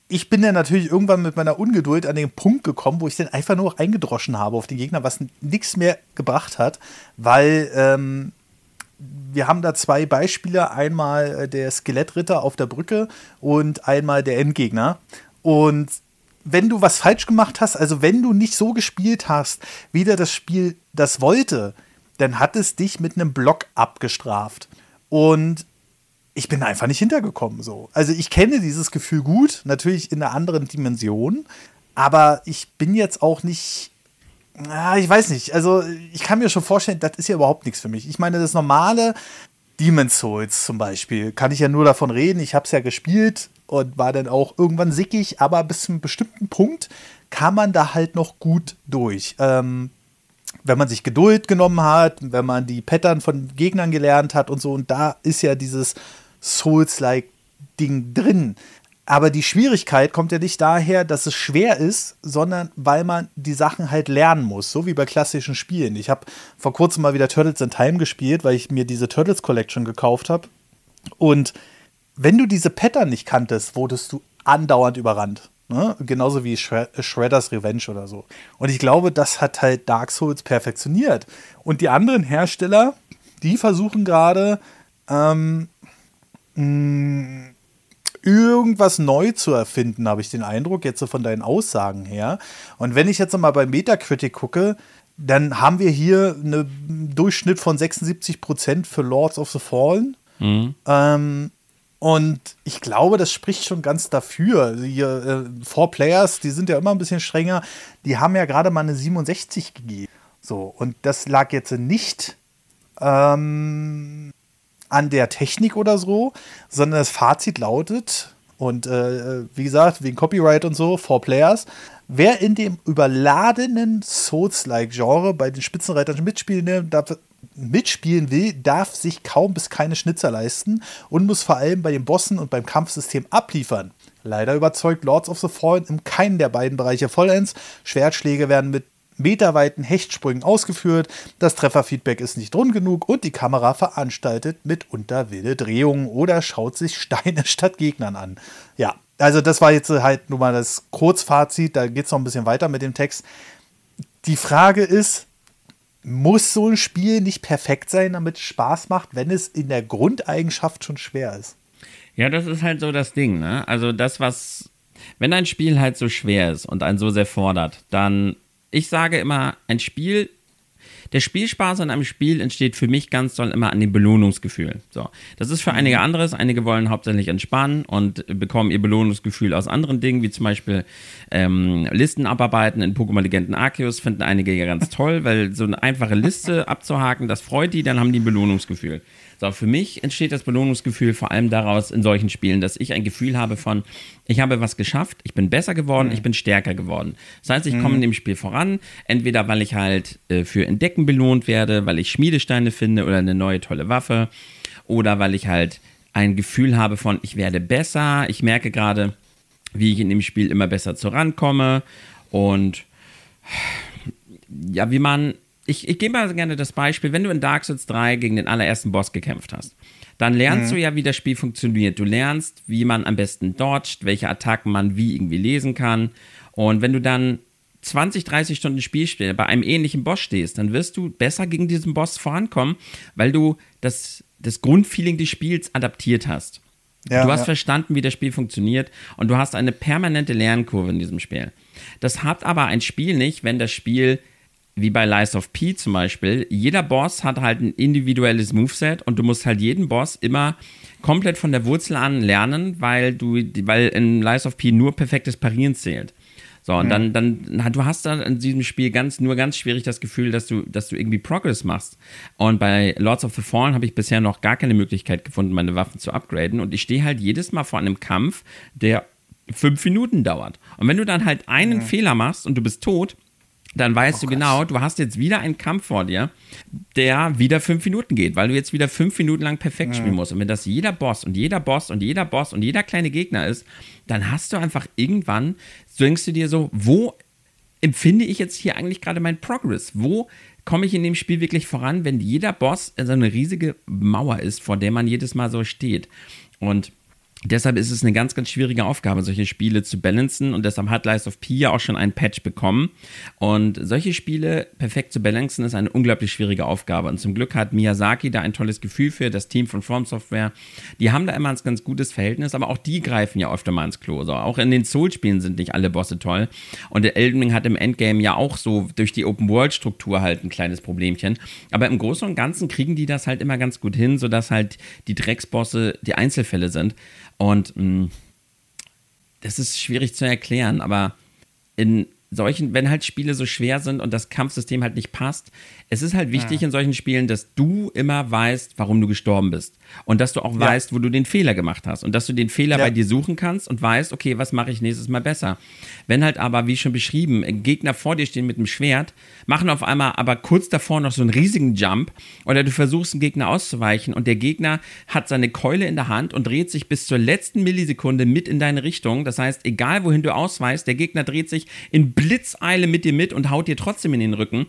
ich bin dann natürlich irgendwann mit meiner Ungeduld an den Punkt gekommen, wo ich dann einfach nur eingedroschen habe auf den Gegner, was nichts mehr gebracht hat, weil ähm, wir haben da zwei Beispiele. Einmal äh, der Skelettritter auf der Brücke und einmal der Endgegner. Und wenn du was falsch gemacht hast, also wenn du nicht so gespielt hast, wie der das Spiel das wollte, dann hat es dich mit einem Block abgestraft. Und ich bin einfach nicht hintergekommen so. Also ich kenne dieses Gefühl gut, natürlich in einer anderen Dimension, aber ich bin jetzt auch nicht Ah, ich weiß nicht. Also, ich kann mir schon vorstellen, das ist ja überhaupt nichts für mich. Ich meine, das normale Demon's Souls zum Beispiel, kann ich ja nur davon reden. Ich habe es ja gespielt und war dann auch irgendwann sickig, aber bis zu einem bestimmten Punkt kam man da halt noch gut durch. Ähm, wenn man sich Geduld genommen hat, wenn man die Pattern von Gegnern gelernt hat und so, und da ist ja dieses Souls-like Ding drin. Aber die Schwierigkeit kommt ja nicht daher, dass es schwer ist, sondern weil man die Sachen halt lernen muss, so wie bei klassischen Spielen. Ich habe vor kurzem mal wieder Turtles in Time gespielt, weil ich mir diese Turtles Collection gekauft habe. Und wenn du diese Pattern nicht kanntest, wurdest du andauernd überrannt. Ne? Genauso wie Shred Shredders Revenge oder so. Und ich glaube, das hat halt Dark Souls perfektioniert. Und die anderen Hersteller, die versuchen gerade, ähm, irgendwas neu zu erfinden, habe ich den Eindruck, jetzt so von deinen Aussagen her. Und wenn ich jetzt mal bei Metacritic gucke, dann haben wir hier einen Durchschnitt von 76% für Lords of the Fallen. Mhm. Ähm, und ich glaube, das spricht schon ganz dafür. Also hier, äh, Four Players, die sind ja immer ein bisschen strenger, die haben ja gerade mal eine 67 gegeben. So, und das lag jetzt nicht ähm, an der Technik oder so, sondern das Fazit lautet, und äh, wie gesagt, wegen Copyright und so, Four Players, wer in dem überladenen Souls-like-Genre bei den Spitzenreitern mitspielen, darf, mitspielen will, darf sich kaum bis keine Schnitzer leisten und muss vor allem bei den Bossen und beim Kampfsystem abliefern. Leider überzeugt Lords of the Fallen in keinen der beiden Bereiche vollends. Schwertschläge werden mit meterweiten Hechtsprüngen ausgeführt, das Trefferfeedback ist nicht rund genug und die Kamera veranstaltet mitunter wilde Drehungen oder schaut sich Steine statt Gegnern an. Ja, also das war jetzt halt nur mal das Kurzfazit, da geht es noch ein bisschen weiter mit dem Text. Die Frage ist, muss so ein Spiel nicht perfekt sein, damit es Spaß macht, wenn es in der Grundeigenschaft schon schwer ist? Ja, das ist halt so das Ding, ne? Also das, was, wenn ein Spiel halt so schwer ist und einen so sehr fordert, dann, ich sage immer, ein Spiel der Spielspaß an einem Spiel entsteht für mich ganz doll immer an dem Belohnungsgefühl. So, das ist für mhm. einige anderes. Einige wollen hauptsächlich entspannen und bekommen ihr Belohnungsgefühl aus anderen Dingen, wie zum Beispiel ähm, Listen abarbeiten in Pokémon Legenden Arceus, finden einige ja ganz toll, weil so eine einfache Liste abzuhaken, das freut die, dann haben die ein Belohnungsgefühl. So, für mich entsteht das Belohnungsgefühl vor allem daraus in solchen Spielen, dass ich ein Gefühl habe von, ich habe was geschafft, ich bin besser geworden, mhm. ich bin stärker geworden. Das heißt, ich mhm. komme in dem Spiel voran, entweder weil ich halt äh, für Entdecken belohnt werde, weil ich Schmiedesteine finde oder eine neue tolle Waffe oder weil ich halt ein Gefühl habe von, ich werde besser, ich merke gerade, wie ich in dem Spiel immer besser zurankomme und ja, wie man ich, ich gebe mal gerne das Beispiel, wenn du in Dark Souls 3 gegen den allerersten Boss gekämpft hast, dann lernst mhm. du ja, wie das Spiel funktioniert. Du lernst, wie man am besten dodgt, welche Attacken man wie irgendwie lesen kann. Und wenn du dann 20, 30 Stunden Spielspiel bei einem ähnlichen Boss stehst, dann wirst du besser gegen diesen Boss vorankommen, weil du das, das Grundfeeling des Spiels adaptiert hast. Ja, du hast ja. verstanden, wie das Spiel funktioniert und du hast eine permanente Lernkurve in diesem Spiel. Das hat aber ein Spiel nicht, wenn das Spiel wie bei Lies of P zum Beispiel, jeder Boss hat halt ein individuelles Moveset und du musst halt jeden Boss immer komplett von der Wurzel an lernen, weil du, weil in Lies of P nur perfektes Parieren zählt. So, und mhm. dann, dann, du hast dann in diesem Spiel ganz, nur ganz schwierig das Gefühl, dass du, dass du irgendwie Progress machst. Und bei Lords of the Fallen habe ich bisher noch gar keine Möglichkeit gefunden, meine Waffen zu upgraden. Und ich stehe halt jedes Mal vor einem Kampf, der fünf Minuten dauert. Und wenn du dann halt einen mhm. Fehler machst und du bist tot, dann weißt oh du genau, du hast jetzt wieder einen Kampf vor dir, der wieder fünf Minuten geht, weil du jetzt wieder fünf Minuten lang perfekt spielen musst. Und wenn das jeder Boss und jeder Boss und jeder Boss und jeder kleine Gegner ist, dann hast du einfach irgendwann, denkst du dir so, wo empfinde ich jetzt hier eigentlich gerade meinen Progress? Wo komme ich in dem Spiel wirklich voran, wenn jeder Boss so eine riesige Mauer ist, vor der man jedes Mal so steht? Und Deshalb ist es eine ganz, ganz schwierige Aufgabe, solche Spiele zu balancen und deshalb hat Lies of P ja auch schon einen Patch bekommen. Und solche Spiele perfekt zu balancen ist eine unglaublich schwierige Aufgabe. Und zum Glück hat Miyazaki da ein tolles Gefühl für, das Team von From Software. Die haben da immer ein ganz gutes Verhältnis, aber auch die greifen ja öfter mal ins Klo. So, auch in den Soul-Spielen sind nicht alle Bosse toll. Und der Elden Ring hat im Endgame ja auch so durch die Open-World-Struktur halt ein kleines Problemchen. Aber im Großen und Ganzen kriegen die das halt immer ganz gut hin, sodass halt die Drecksbosse die Einzelfälle sind. Und mh, mm, das ist schwierig zu erklären, aber in solchen, wenn halt Spiele so schwer sind und das Kampfsystem halt nicht passt, es ist halt wichtig ja. in solchen Spielen, dass du immer weißt, warum du gestorben bist. Und dass du auch ja. weißt, wo du den Fehler gemacht hast. Und dass du den Fehler ja. bei dir suchen kannst und weißt, okay, was mache ich nächstes Mal besser. Wenn halt aber, wie schon beschrieben, Gegner vor dir stehen mit einem Schwert, machen auf einmal aber kurz davor noch so einen riesigen Jump oder du versuchst einen Gegner auszuweichen und der Gegner hat seine Keule in der Hand und dreht sich bis zur letzten Millisekunde mit in deine Richtung. Das heißt, egal wohin du ausweichst, der Gegner dreht sich in Blitzeile mit dir mit und haut dir trotzdem in den Rücken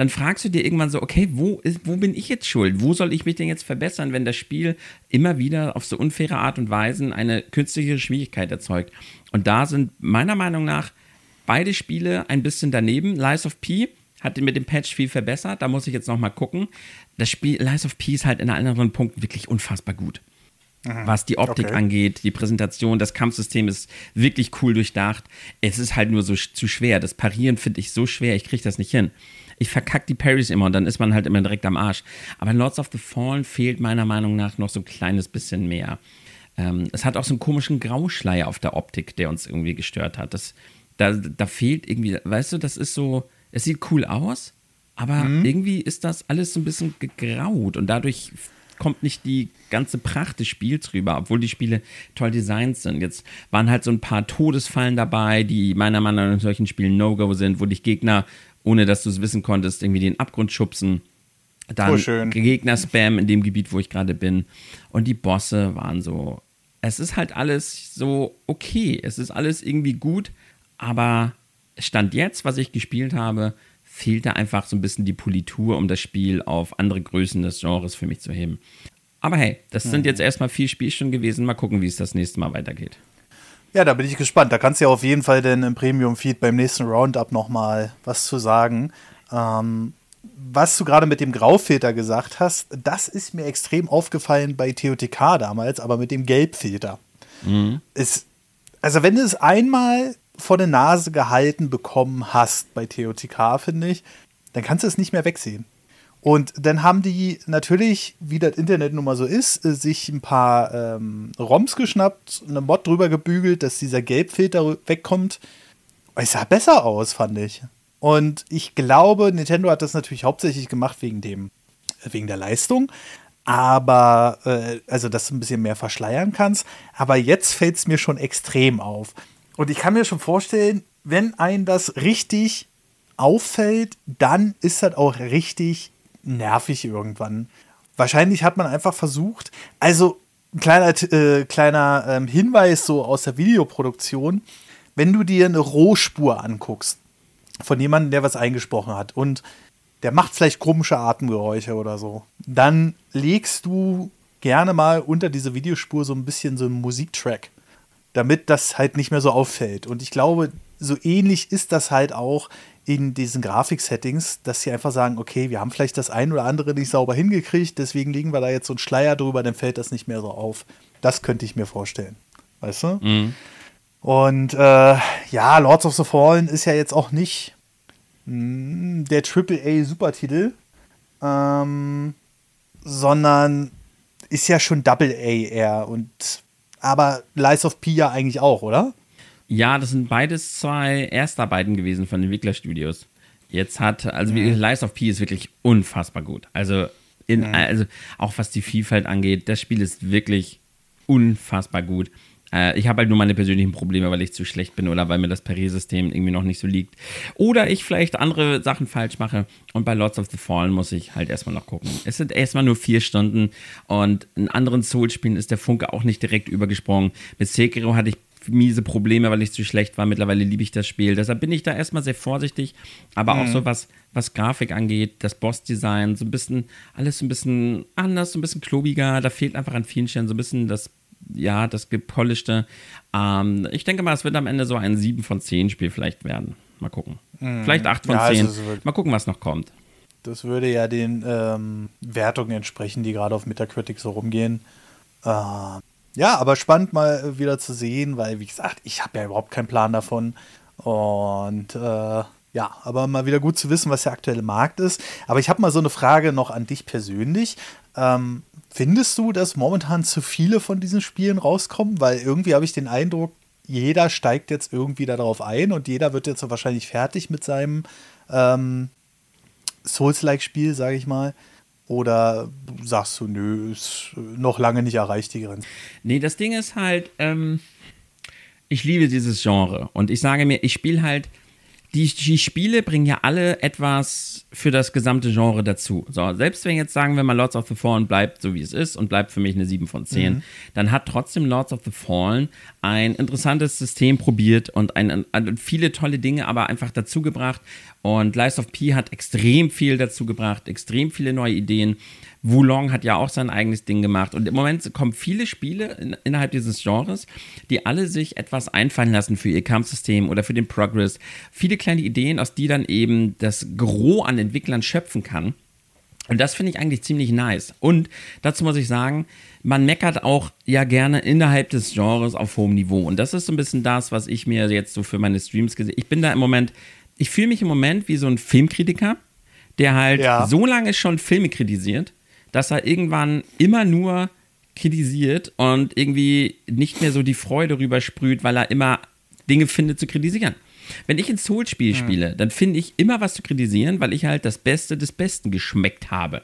dann fragst du dir irgendwann so, okay, wo, ist, wo bin ich jetzt schuld? Wo soll ich mich denn jetzt verbessern, wenn das Spiel immer wieder auf so unfaire Art und Weise eine künstliche Schwierigkeit erzeugt? Und da sind meiner Meinung nach beide Spiele ein bisschen daneben. Lies of P hat mit dem Patch viel verbessert, da muss ich jetzt nochmal gucken. Das Spiel Lies of P ist halt in anderen Punkten wirklich unfassbar gut. Mhm. Was die Optik okay. angeht, die Präsentation, das Kampfsystem ist wirklich cool durchdacht. Es ist halt nur so zu schwer. Das Parieren finde ich so schwer, ich kriege das nicht hin. Ich verkacke die Parries immer und dann ist man halt immer direkt am Arsch. Aber in Lords of the Fallen fehlt meiner Meinung nach noch so ein kleines bisschen mehr. Ähm, es hat auch so einen komischen Grauschleier auf der Optik, der uns irgendwie gestört hat. Das, da, da fehlt irgendwie, weißt du, das ist so, es sieht cool aus, aber mhm. irgendwie ist das alles so ein bisschen gegraut und dadurch kommt nicht die ganze Pracht des Spiels rüber, obwohl die Spiele toll designt sind. Jetzt waren halt so ein paar Todesfallen dabei, die meiner Meinung nach in solchen Spielen No-Go sind, wo dich Gegner, ohne dass du es wissen konntest, irgendwie den Abgrund schubsen. Dann oh, Gegner-Spam in dem Gebiet, wo ich gerade bin. Und die Bosse waren so. Es ist halt alles so okay. Es ist alles irgendwie gut, aber Stand jetzt, was ich gespielt habe, fehlte einfach so ein bisschen die Politur, um das Spiel auf andere Größen des Genres für mich zu heben. Aber hey, das sind jetzt erstmal vier Spielstunden gewesen. Mal gucken, wie es das nächste Mal weitergeht. Ja, da bin ich gespannt. Da kannst du ja auf jeden Fall denn im Premium-Feed beim nächsten Roundup nochmal was zu sagen. Ähm, was du gerade mit dem Graufilter gesagt hast, das ist mir extrem aufgefallen bei TOTK damals, aber mit dem Gelbfilter. Mhm. Ist, also wenn du es einmal vor der Nase gehalten bekommen hast bei TOTK, finde ich, dann kannst du es nicht mehr wegsehen. Und dann haben die natürlich, wie das Internet nun mal so ist, äh, sich ein paar ähm, ROMs geschnappt, eine Mod drüber gebügelt, dass dieser Gelbfilter wegkommt. Es sah besser aus, fand ich. Und ich glaube, Nintendo hat das natürlich hauptsächlich gemacht wegen dem, wegen der Leistung. Aber, äh, also, dass du ein bisschen mehr verschleiern kannst. Aber jetzt fällt es mir schon extrem auf. Und ich kann mir schon vorstellen, wenn ein das richtig auffällt, dann ist das auch richtig nervig irgendwann. Wahrscheinlich hat man einfach versucht, also ein kleiner, äh, kleiner ähm, Hinweis so aus der Videoproduktion, wenn du dir eine Rohspur anguckst von jemandem, der was eingesprochen hat und der macht vielleicht komische Atemgeräusche oder so, dann legst du gerne mal unter diese Videospur so ein bisschen so einen Musiktrack damit das halt nicht mehr so auffällt. Und ich glaube, so ähnlich ist das halt auch in diesen Grafik-Settings, dass sie einfach sagen, okay, wir haben vielleicht das ein oder andere nicht sauber hingekriegt, deswegen legen wir da jetzt so einen Schleier drüber, dann fällt das nicht mehr so auf. Das könnte ich mir vorstellen. Weißt du? Mhm. Und äh, ja, Lords of the Fallen ist ja jetzt auch nicht mh, hm, der AAA-Supertitel, ähm, sondern ist ja schon Double A eher. Und aber Lies of P ja eigentlich auch, oder? Ja, das sind beides zwei Erstarbeiten gewesen von Entwicklerstudios. Jetzt hat, also mhm. Lies of P ist wirklich unfassbar gut. Also, in, mhm. also auch was die Vielfalt angeht, das Spiel ist wirklich unfassbar gut. Äh, ich habe halt nur meine persönlichen Probleme, weil ich zu schlecht bin oder weil mir das Pariersystem irgendwie noch nicht so liegt. Oder ich vielleicht andere Sachen falsch mache. Und bei Lords of the Fallen muss ich halt erstmal noch gucken. Es sind erstmal nur vier Stunden und in anderen Souls-Spielen ist der Funke auch nicht direkt übergesprungen. Mit Sekiro hatte ich miese Probleme, weil ich zu schlecht war. Mittlerweile liebe ich das Spiel. Deshalb bin ich da erstmal sehr vorsichtig. Aber mhm. auch so was, was Grafik angeht, das Boss-Design, so ein bisschen, alles so ein bisschen anders, so ein bisschen klobiger. Da fehlt einfach an vielen Stellen so ein bisschen das ja, das gepolischte. Ähm, ich denke mal, es wird am Ende so ein 7 von 10 Spiel vielleicht werden. Mal gucken. Mhm. Vielleicht 8 von ja, 10. Also mal gucken, was noch kommt. Das würde ja den ähm, Wertungen entsprechen, die gerade auf Metacritic so rumgehen. Äh, ja, aber spannend mal wieder zu sehen, weil, wie gesagt, ich habe ja überhaupt keinen Plan davon. Und äh, ja, aber mal wieder gut zu wissen, was der aktuelle Markt ist. Aber ich habe mal so eine Frage noch an dich persönlich. Ähm, Findest du, dass momentan zu viele von diesen Spielen rauskommen? Weil irgendwie habe ich den Eindruck, jeder steigt jetzt irgendwie darauf ein und jeder wird jetzt wahrscheinlich fertig mit seinem ähm, Souls-like-Spiel, sage ich mal. Oder sagst du, nö, ist noch lange nicht erreicht, die Grenze? Nee, das Ding ist halt, ähm, ich liebe dieses Genre und ich sage mir, ich spiele halt die, die Spiele bringen ja alle etwas für das gesamte Genre dazu. So, selbst wenn jetzt sagen wir mal Lords of the Fallen bleibt so wie es ist und bleibt für mich eine 7 von 10, mhm. dann hat trotzdem Lords of the Fallen ein interessantes System probiert und ein, ein, viele tolle Dinge aber einfach dazu gebracht. Und Lies of P hat extrem viel dazu gebracht, extrem viele neue Ideen. Wulong hat ja auch sein eigenes Ding gemacht. Und im Moment kommen viele Spiele in, innerhalb dieses Genres, die alle sich etwas einfallen lassen für ihr Kampfsystem oder für den Progress. Viele kleine Ideen, aus die dann eben das Gros an Entwicklern schöpfen kann. Und das finde ich eigentlich ziemlich nice. Und dazu muss ich sagen, man meckert auch ja gerne innerhalb des Genres auf hohem Niveau. Und das ist so ein bisschen das, was ich mir jetzt so für meine Streams gesehen Ich bin da im Moment, ich fühle mich im Moment wie so ein Filmkritiker, der halt ja. so lange schon Filme kritisiert, dass er irgendwann immer nur kritisiert und irgendwie nicht mehr so die Freude rüber sprüht, weil er immer Dinge findet zu kritisieren. Wenn ich ein Soul-Spiel mhm. spiele, dann finde ich immer was zu kritisieren, weil ich halt das Beste des Besten geschmeckt habe.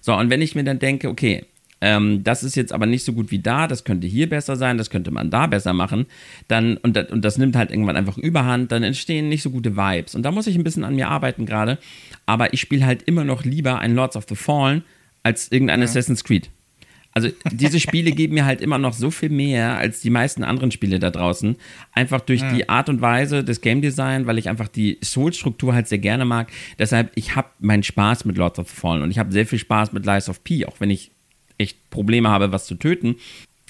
So, und wenn ich mir dann denke, okay, ähm, das ist jetzt aber nicht so gut wie da, das könnte hier besser sein, das könnte man da besser machen, dann, und, das, und das nimmt halt irgendwann einfach überhand, dann entstehen nicht so gute Vibes. Und da muss ich ein bisschen an mir arbeiten gerade, aber ich spiele halt immer noch lieber ein Lords of the Fallen als irgendein ja. Assassin's Creed. Also diese Spiele geben mir halt immer noch so viel mehr als die meisten anderen Spiele da draußen. Einfach durch ja. die Art und Weise des Game Design, weil ich einfach die Soul-Struktur halt sehr gerne mag. Deshalb, ich habe meinen Spaß mit Lords of the Fallen und ich habe sehr viel Spaß mit Lies of P, auch wenn ich echt Probleme habe, was zu töten.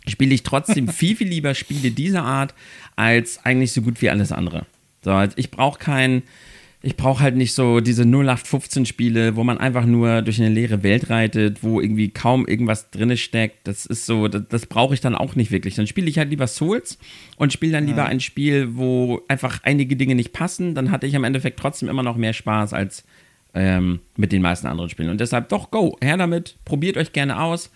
Spiele ich trotzdem viel, viel lieber Spiele dieser Art als eigentlich so gut wie alles andere. So, also ich brauche kein ich brauche halt nicht so diese 0815-Spiele, wo man einfach nur durch eine leere Welt reitet, wo irgendwie kaum irgendwas drin steckt. Das ist so, das, das brauche ich dann auch nicht wirklich. Dann spiele ich halt lieber Souls und spiele dann lieber ja. ein Spiel, wo einfach einige Dinge nicht passen. Dann hatte ich am Endeffekt trotzdem immer noch mehr Spaß als ähm, mit den meisten anderen Spielen. Und deshalb doch, go, her damit, probiert euch gerne aus.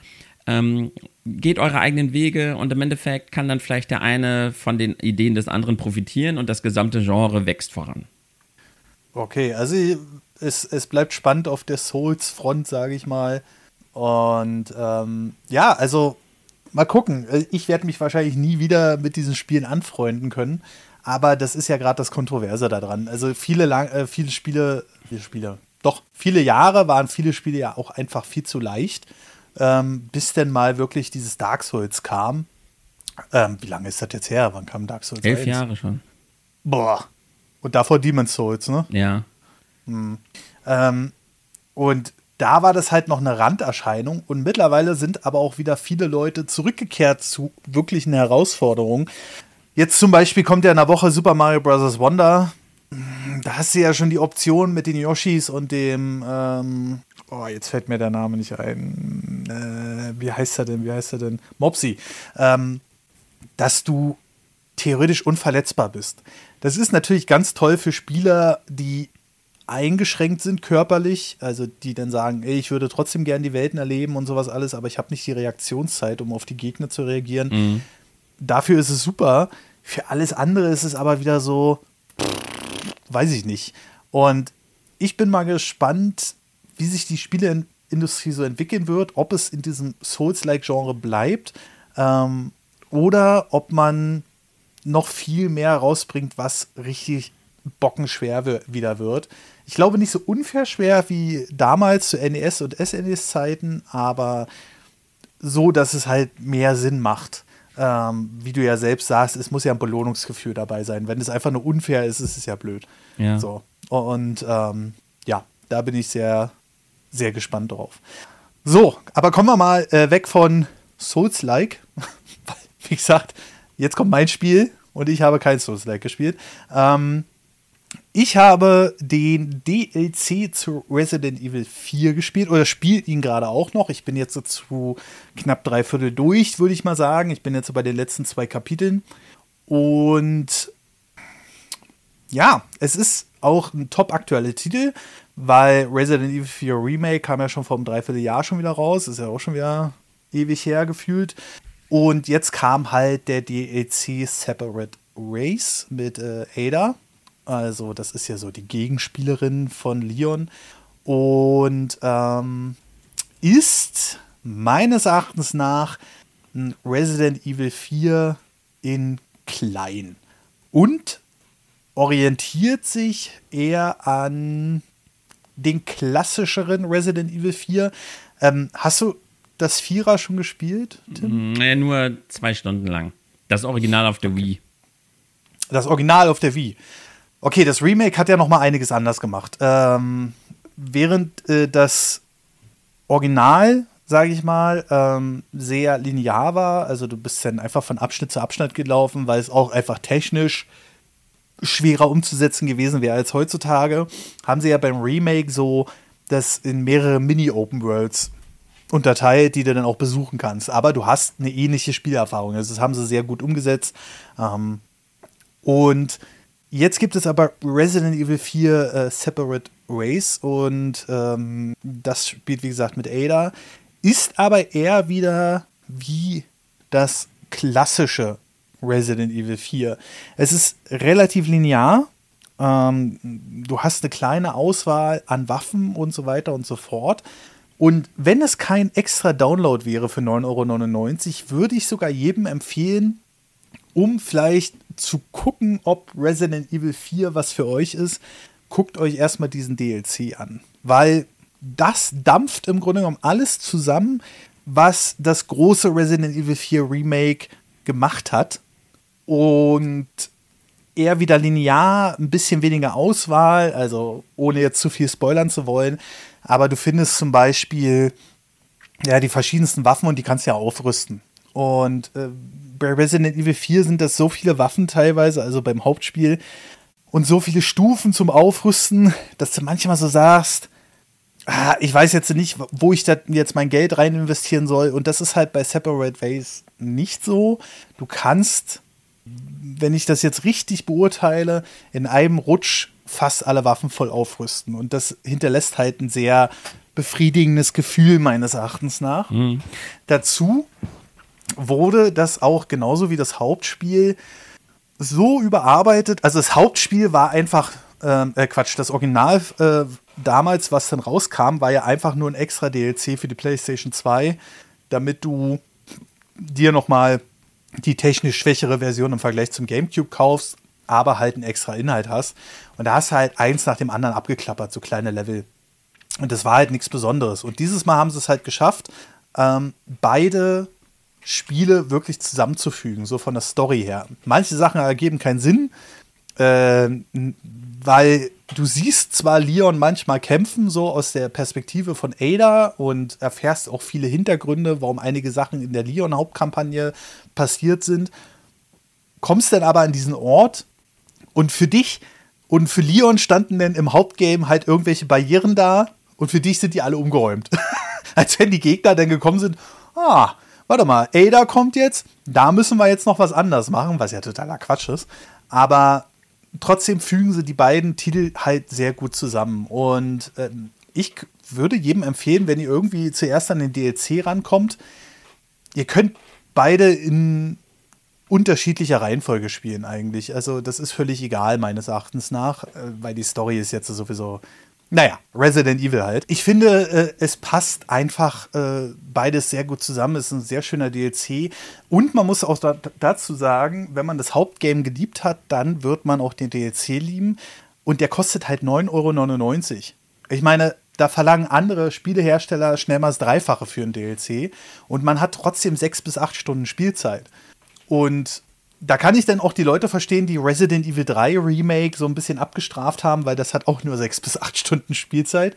Ähm, geht eure eigenen Wege und im Endeffekt kann dann vielleicht der eine von den Ideen des anderen profitieren und das gesamte Genre wächst voran. Okay, also es, es bleibt spannend auf der Souls-Front, sage ich mal. Und ähm, ja, also mal gucken. Ich werde mich wahrscheinlich nie wieder mit diesen Spielen anfreunden können. Aber das ist ja gerade das Kontroverse daran. Also viele, lang, äh, viele Spiele, viele Spiele, doch viele Jahre waren viele Spiele ja auch einfach viel zu leicht, ähm, bis denn mal wirklich dieses Dark Souls kam. Ähm, wie lange ist das jetzt her? Wann kam Dark Souls? Elf 1? Jahre schon. Boah, und davor Demon's Souls, ne? Ja. Hm. Ähm, und da war das halt noch eine Randerscheinung und mittlerweile sind aber auch wieder viele Leute zurückgekehrt zu wirklichen Herausforderungen. Jetzt zum Beispiel kommt ja in der Woche Super Mario Bros. Wonder. Da hast du ja schon die Option mit den Yoshis und dem, ähm, oh, jetzt fällt mir der Name nicht ein. Äh, wie heißt er denn? Wie heißt er denn? Mopsy. Ähm, dass du theoretisch unverletzbar bist. Das ist natürlich ganz toll für Spieler, die eingeschränkt sind körperlich, also die dann sagen, ey, ich würde trotzdem gerne die Welten erleben und sowas alles, aber ich habe nicht die Reaktionszeit, um auf die Gegner zu reagieren. Mhm. Dafür ist es super. Für alles andere ist es aber wieder so, weiß ich nicht. Und ich bin mal gespannt, wie sich die Spieleindustrie so entwickeln wird, ob es in diesem Souls-like-Genre bleibt ähm, oder ob man noch viel mehr rausbringt, was richtig bockenschwer wieder wird. Ich glaube nicht so unfair schwer wie damals zu NES und SNES-Zeiten, aber so, dass es halt mehr Sinn macht. Ähm, wie du ja selbst sagst, es muss ja ein Belohnungsgefühl dabei sein. Wenn es einfach nur unfair ist, ist es ja blöd. Ja. So. Und ähm, ja, da bin ich sehr, sehr gespannt drauf. So, aber kommen wir mal äh, weg von Souls-like. wie gesagt, jetzt kommt mein Spiel und ich habe kein Souls-like gespielt. Ähm, ich habe den DLC zu Resident Evil 4 gespielt oder spiele ihn gerade auch noch. Ich bin jetzt so zu knapp drei Viertel durch, würde ich mal sagen. Ich bin jetzt so bei den letzten zwei Kapiteln. Und ja, es ist auch ein top aktueller Titel, weil Resident Evil 4 Remake kam ja schon vor einem Dreivierteljahr schon wieder raus. Ist ja auch schon wieder ewig her gefühlt. Und jetzt kam halt der DLC Separate Race mit äh, Ada. Also, das ist ja so die Gegenspielerin von Leon. Und ähm, ist meines Erachtens nach Resident Evil 4 in klein. Und orientiert sich eher an den klassischeren Resident Evil 4. Ähm, hast du das Vierer schon gespielt, Tim? Nee, nur zwei Stunden lang. Das Original auf der Wii. Das Original auf der Wii. Okay, das Remake hat ja noch mal einiges anders gemacht. Ähm, während äh, das Original, sage ich mal, ähm, sehr linear war, also du bist dann einfach von Abschnitt zu Abschnitt gelaufen, weil es auch einfach technisch schwerer umzusetzen gewesen wäre als heutzutage, haben sie ja beim Remake so das in mehrere Mini-Open Worlds unterteilt, die du dann auch besuchen kannst. Aber du hast eine ähnliche Spielerfahrung. Also das haben sie sehr gut umgesetzt. Ähm, und jetzt gibt es aber Resident Evil 4 äh, Separate Race und ähm, das spielt, wie gesagt, mit Ada. Ist aber eher wieder wie das klassische Resident Evil 4. Es ist relativ linear. Ähm, du hast eine kleine Auswahl an Waffen und so weiter und so fort. Und wenn es kein extra Download wäre für 9,99 Euro, würde ich sogar jedem empfehlen, um vielleicht zu gucken, ob Resident Evil 4 was für euch ist, guckt euch erstmal diesen DLC an. Weil das dampft im Grunde genommen alles zusammen, was das große Resident Evil 4 Remake gemacht hat. Und eher wieder linear, ein bisschen weniger Auswahl, also ohne jetzt zu viel spoilern zu wollen. Aber du findest zum Beispiel ja die verschiedensten Waffen und die kannst du ja aufrüsten. Und äh, bei Resident Evil 4 sind das so viele Waffen teilweise, also beim Hauptspiel, und so viele Stufen zum Aufrüsten, dass du manchmal so sagst, ah, ich weiß jetzt nicht, wo ich da jetzt mein Geld rein investieren soll. Und das ist halt bei Separate Ways nicht so. Du kannst wenn ich das jetzt richtig beurteile, in einem Rutsch fast alle Waffen voll aufrüsten. Und das hinterlässt halt ein sehr befriedigendes Gefühl meines Erachtens nach. Mhm. Dazu wurde das auch genauso wie das Hauptspiel so überarbeitet. Also das Hauptspiel war einfach, ähm, äh, Quatsch, das Original äh, damals, was dann rauskam, war ja einfach nur ein extra DLC für die PlayStation 2, damit du dir nochmal die technisch schwächere Version im Vergleich zum GameCube kaufst, aber halt einen extra Inhalt hast. Und da hast du halt eins nach dem anderen abgeklappert, so kleine Level. Und das war halt nichts Besonderes. Und dieses Mal haben sie es halt geschafft, ähm, beide Spiele wirklich zusammenzufügen, so von der Story her. Manche Sachen ergeben keinen Sinn, äh, weil du siehst zwar Leon manchmal kämpfen, so aus der Perspektive von Ada und erfährst auch viele Hintergründe, warum einige Sachen in der Leon-Hauptkampagne passiert sind, kommst dann aber an diesen Ort und für dich und für Leon standen dann im Hauptgame halt irgendwelche Barrieren da und für dich sind die alle umgeräumt. Als wenn die Gegner dann gekommen sind, ah, warte mal, Ada kommt jetzt, da müssen wir jetzt noch was anderes machen, was ja totaler Quatsch ist. Aber trotzdem fügen sie die beiden Titel halt sehr gut zusammen. Und äh, ich würde jedem empfehlen, wenn ihr irgendwie zuerst an den DLC rankommt, ihr könnt beide in unterschiedlicher Reihenfolge spielen eigentlich. Also das ist völlig egal meines Erachtens nach, äh, weil die Story ist jetzt sowieso naja, Resident Evil halt. Ich finde, äh, es passt einfach äh, beides sehr gut zusammen. Es ist ein sehr schöner DLC. Und man muss auch da, dazu sagen, wenn man das Hauptgame geliebt hat, dann wird man auch den DLC lieben. Und der kostet halt 9,99 Euro. Ich meine, da verlangen andere Spielehersteller schnell mal das Dreifache für ein DLC. Und man hat trotzdem sechs bis acht Stunden Spielzeit. Und da kann ich dann auch die Leute verstehen, die Resident Evil 3 Remake so ein bisschen abgestraft haben, weil das hat auch nur sechs bis acht Stunden Spielzeit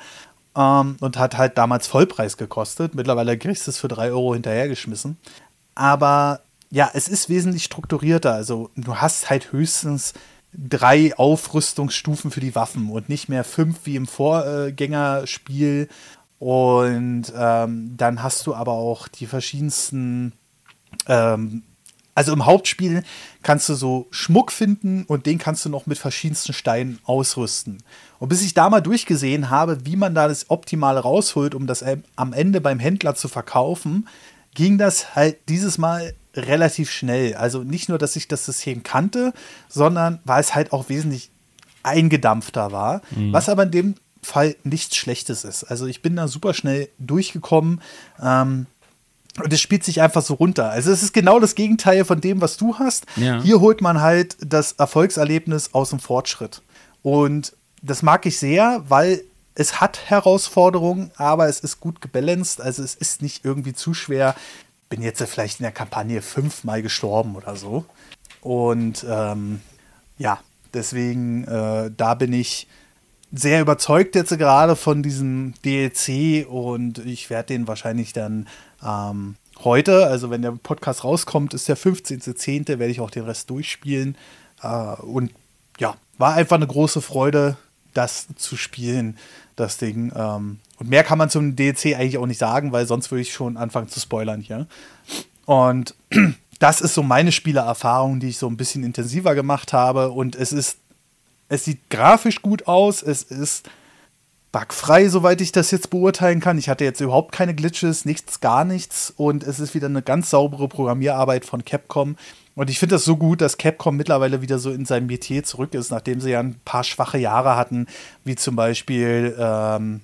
ähm, und hat halt damals Vollpreis gekostet. Mittlerweile kriegst du es für drei Euro hinterhergeschmissen. Aber ja, es ist wesentlich strukturierter. Also du hast halt höchstens drei Aufrüstungsstufen für die Waffen und nicht mehr fünf wie im Vorgängerspiel. Und ähm, dann hast du aber auch die verschiedensten ähm, also im Hauptspiel kannst du so Schmuck finden und den kannst du noch mit verschiedensten Steinen ausrüsten. Und bis ich da mal durchgesehen habe, wie man da das Optimale rausholt, um das am Ende beim Händler zu verkaufen, ging das halt dieses Mal relativ schnell. Also nicht nur, dass ich das System kannte, sondern weil es halt auch wesentlich eingedampfter war, mhm. was aber in dem Fall nichts Schlechtes ist. Also ich bin da super schnell durchgekommen. Ähm, und es spielt sich einfach so runter. Also es ist genau das Gegenteil von dem, was du hast. Ja. Hier holt man halt das Erfolgserlebnis aus dem Fortschritt. Und das mag ich sehr, weil es hat Herausforderungen, aber es ist gut gebalanced. Also es ist nicht irgendwie zu schwer. Bin jetzt vielleicht in der Kampagne fünfmal gestorben oder so. Und ähm, ja, deswegen, äh, da bin ich sehr überzeugt jetzt gerade von diesem DLC und ich werde den wahrscheinlich dann ähm, heute, also wenn der Podcast rauskommt, ist der 15.10., werde ich auch den Rest durchspielen. Äh, und ja, war einfach eine große Freude, das zu spielen, das Ding. Ähm, und mehr kann man zum DLC eigentlich auch nicht sagen, weil sonst würde ich schon anfangen zu spoilern hier. Und das ist so meine Spielererfahrung, die ich so ein bisschen intensiver gemacht habe. Und es ist, es sieht grafisch gut aus, es ist bugfrei, soweit ich das jetzt beurteilen kann. Ich hatte jetzt überhaupt keine Glitches, nichts, gar nichts. Und es ist wieder eine ganz saubere Programmierarbeit von Capcom. Und ich finde das so gut, dass Capcom mittlerweile wieder so in sein Metier zurück ist, nachdem sie ja ein paar schwache Jahre hatten, wie zum Beispiel ähm,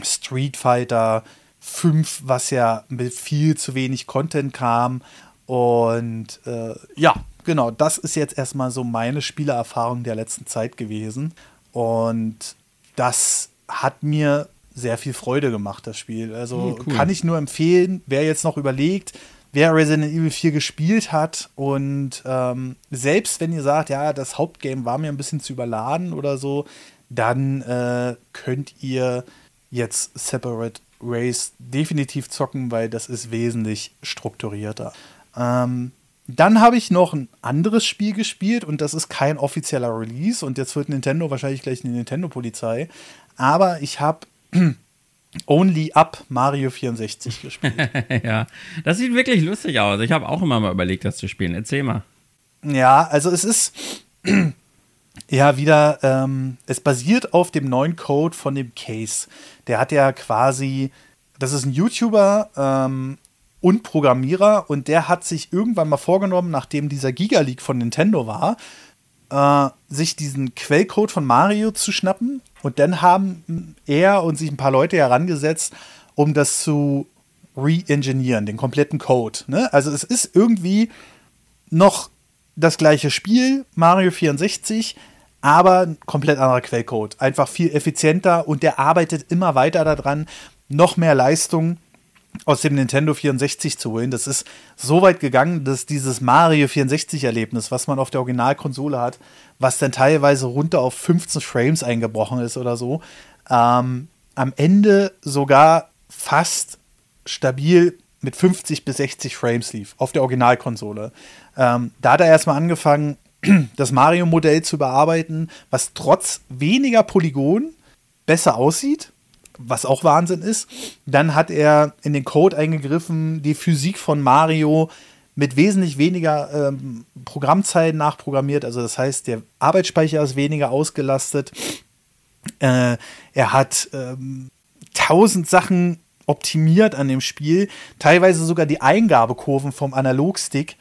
Street Fighter 5, was ja mit viel zu wenig Content kam. Und äh, ja, genau, das ist jetzt erstmal so meine Spielererfahrung der letzten Zeit gewesen. Und das hat mir sehr viel Freude gemacht, das Spiel. Also cool. kann ich nur empfehlen, wer jetzt noch überlegt, wer Resident Evil 4 gespielt hat und ähm, selbst wenn ihr sagt, ja, das Hauptgame war mir ein bisschen zu überladen oder so, dann äh, könnt ihr jetzt Separate Race definitiv zocken, weil das ist wesentlich strukturierter. Ähm, dann habe ich noch ein anderes Spiel gespielt und das ist kein offizieller Release und jetzt wird Nintendo wahrscheinlich gleich eine Nintendo-Polizei. Aber ich habe Only Up Mario 64 gespielt. ja, das sieht wirklich lustig aus. Ich habe auch immer mal überlegt, das zu spielen. Erzähl mal. Ja, also es ist ja wieder, ähm, es basiert auf dem neuen Code von dem Case. Der hat ja quasi, das ist ein YouTuber ähm, und Programmierer und der hat sich irgendwann mal vorgenommen, nachdem dieser Giga League von Nintendo war, äh, sich diesen Quellcode von Mario zu schnappen. Und dann haben er und sich ein paar Leute herangesetzt, um das zu re-engineeren, den kompletten Code. Ne? Also es ist irgendwie noch das gleiche Spiel, Mario 64, aber ein komplett anderer Quellcode. Einfach viel effizienter und der arbeitet immer weiter daran, noch mehr Leistung aus dem Nintendo 64 zu holen. Das ist so weit gegangen, dass dieses Mario 64-Erlebnis, was man auf der Originalkonsole hat, was dann teilweise runter auf 15 Frames eingebrochen ist oder so, ähm, am Ende sogar fast stabil mit 50 bis 60 Frames lief auf der Originalkonsole. Ähm, da hat er erstmal angefangen, das Mario-Modell zu bearbeiten, was trotz weniger Polygonen besser aussieht was auch Wahnsinn ist. Dann hat er in den Code eingegriffen, die Physik von Mario mit wesentlich weniger ähm, Programmzeit nachprogrammiert. Also das heißt, der Arbeitsspeicher ist weniger ausgelastet. Äh, er hat ähm, tausend Sachen optimiert an dem Spiel, teilweise sogar die Eingabekurven vom Analogstick,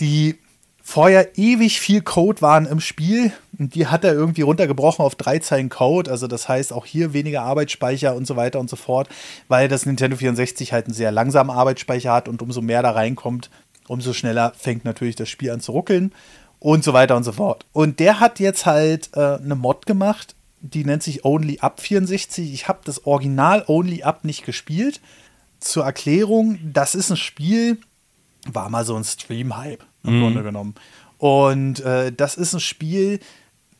die vorher ewig viel Code waren im Spiel und die hat er irgendwie runtergebrochen auf drei Zeilen Code. Also das heißt auch hier weniger Arbeitsspeicher und so weiter und so fort, weil das Nintendo 64 halt einen sehr langsamen Arbeitsspeicher hat und umso mehr da reinkommt, umso schneller fängt natürlich das Spiel an zu ruckeln und so weiter und so fort. Und der hat jetzt halt äh, eine Mod gemacht, die nennt sich Only Up 64. Ich habe das Original Only Up nicht gespielt. Zur Erklärung, das ist ein Spiel, war mal so ein Stream-Hype im mhm. Grunde genommen. Und äh, das ist ein Spiel,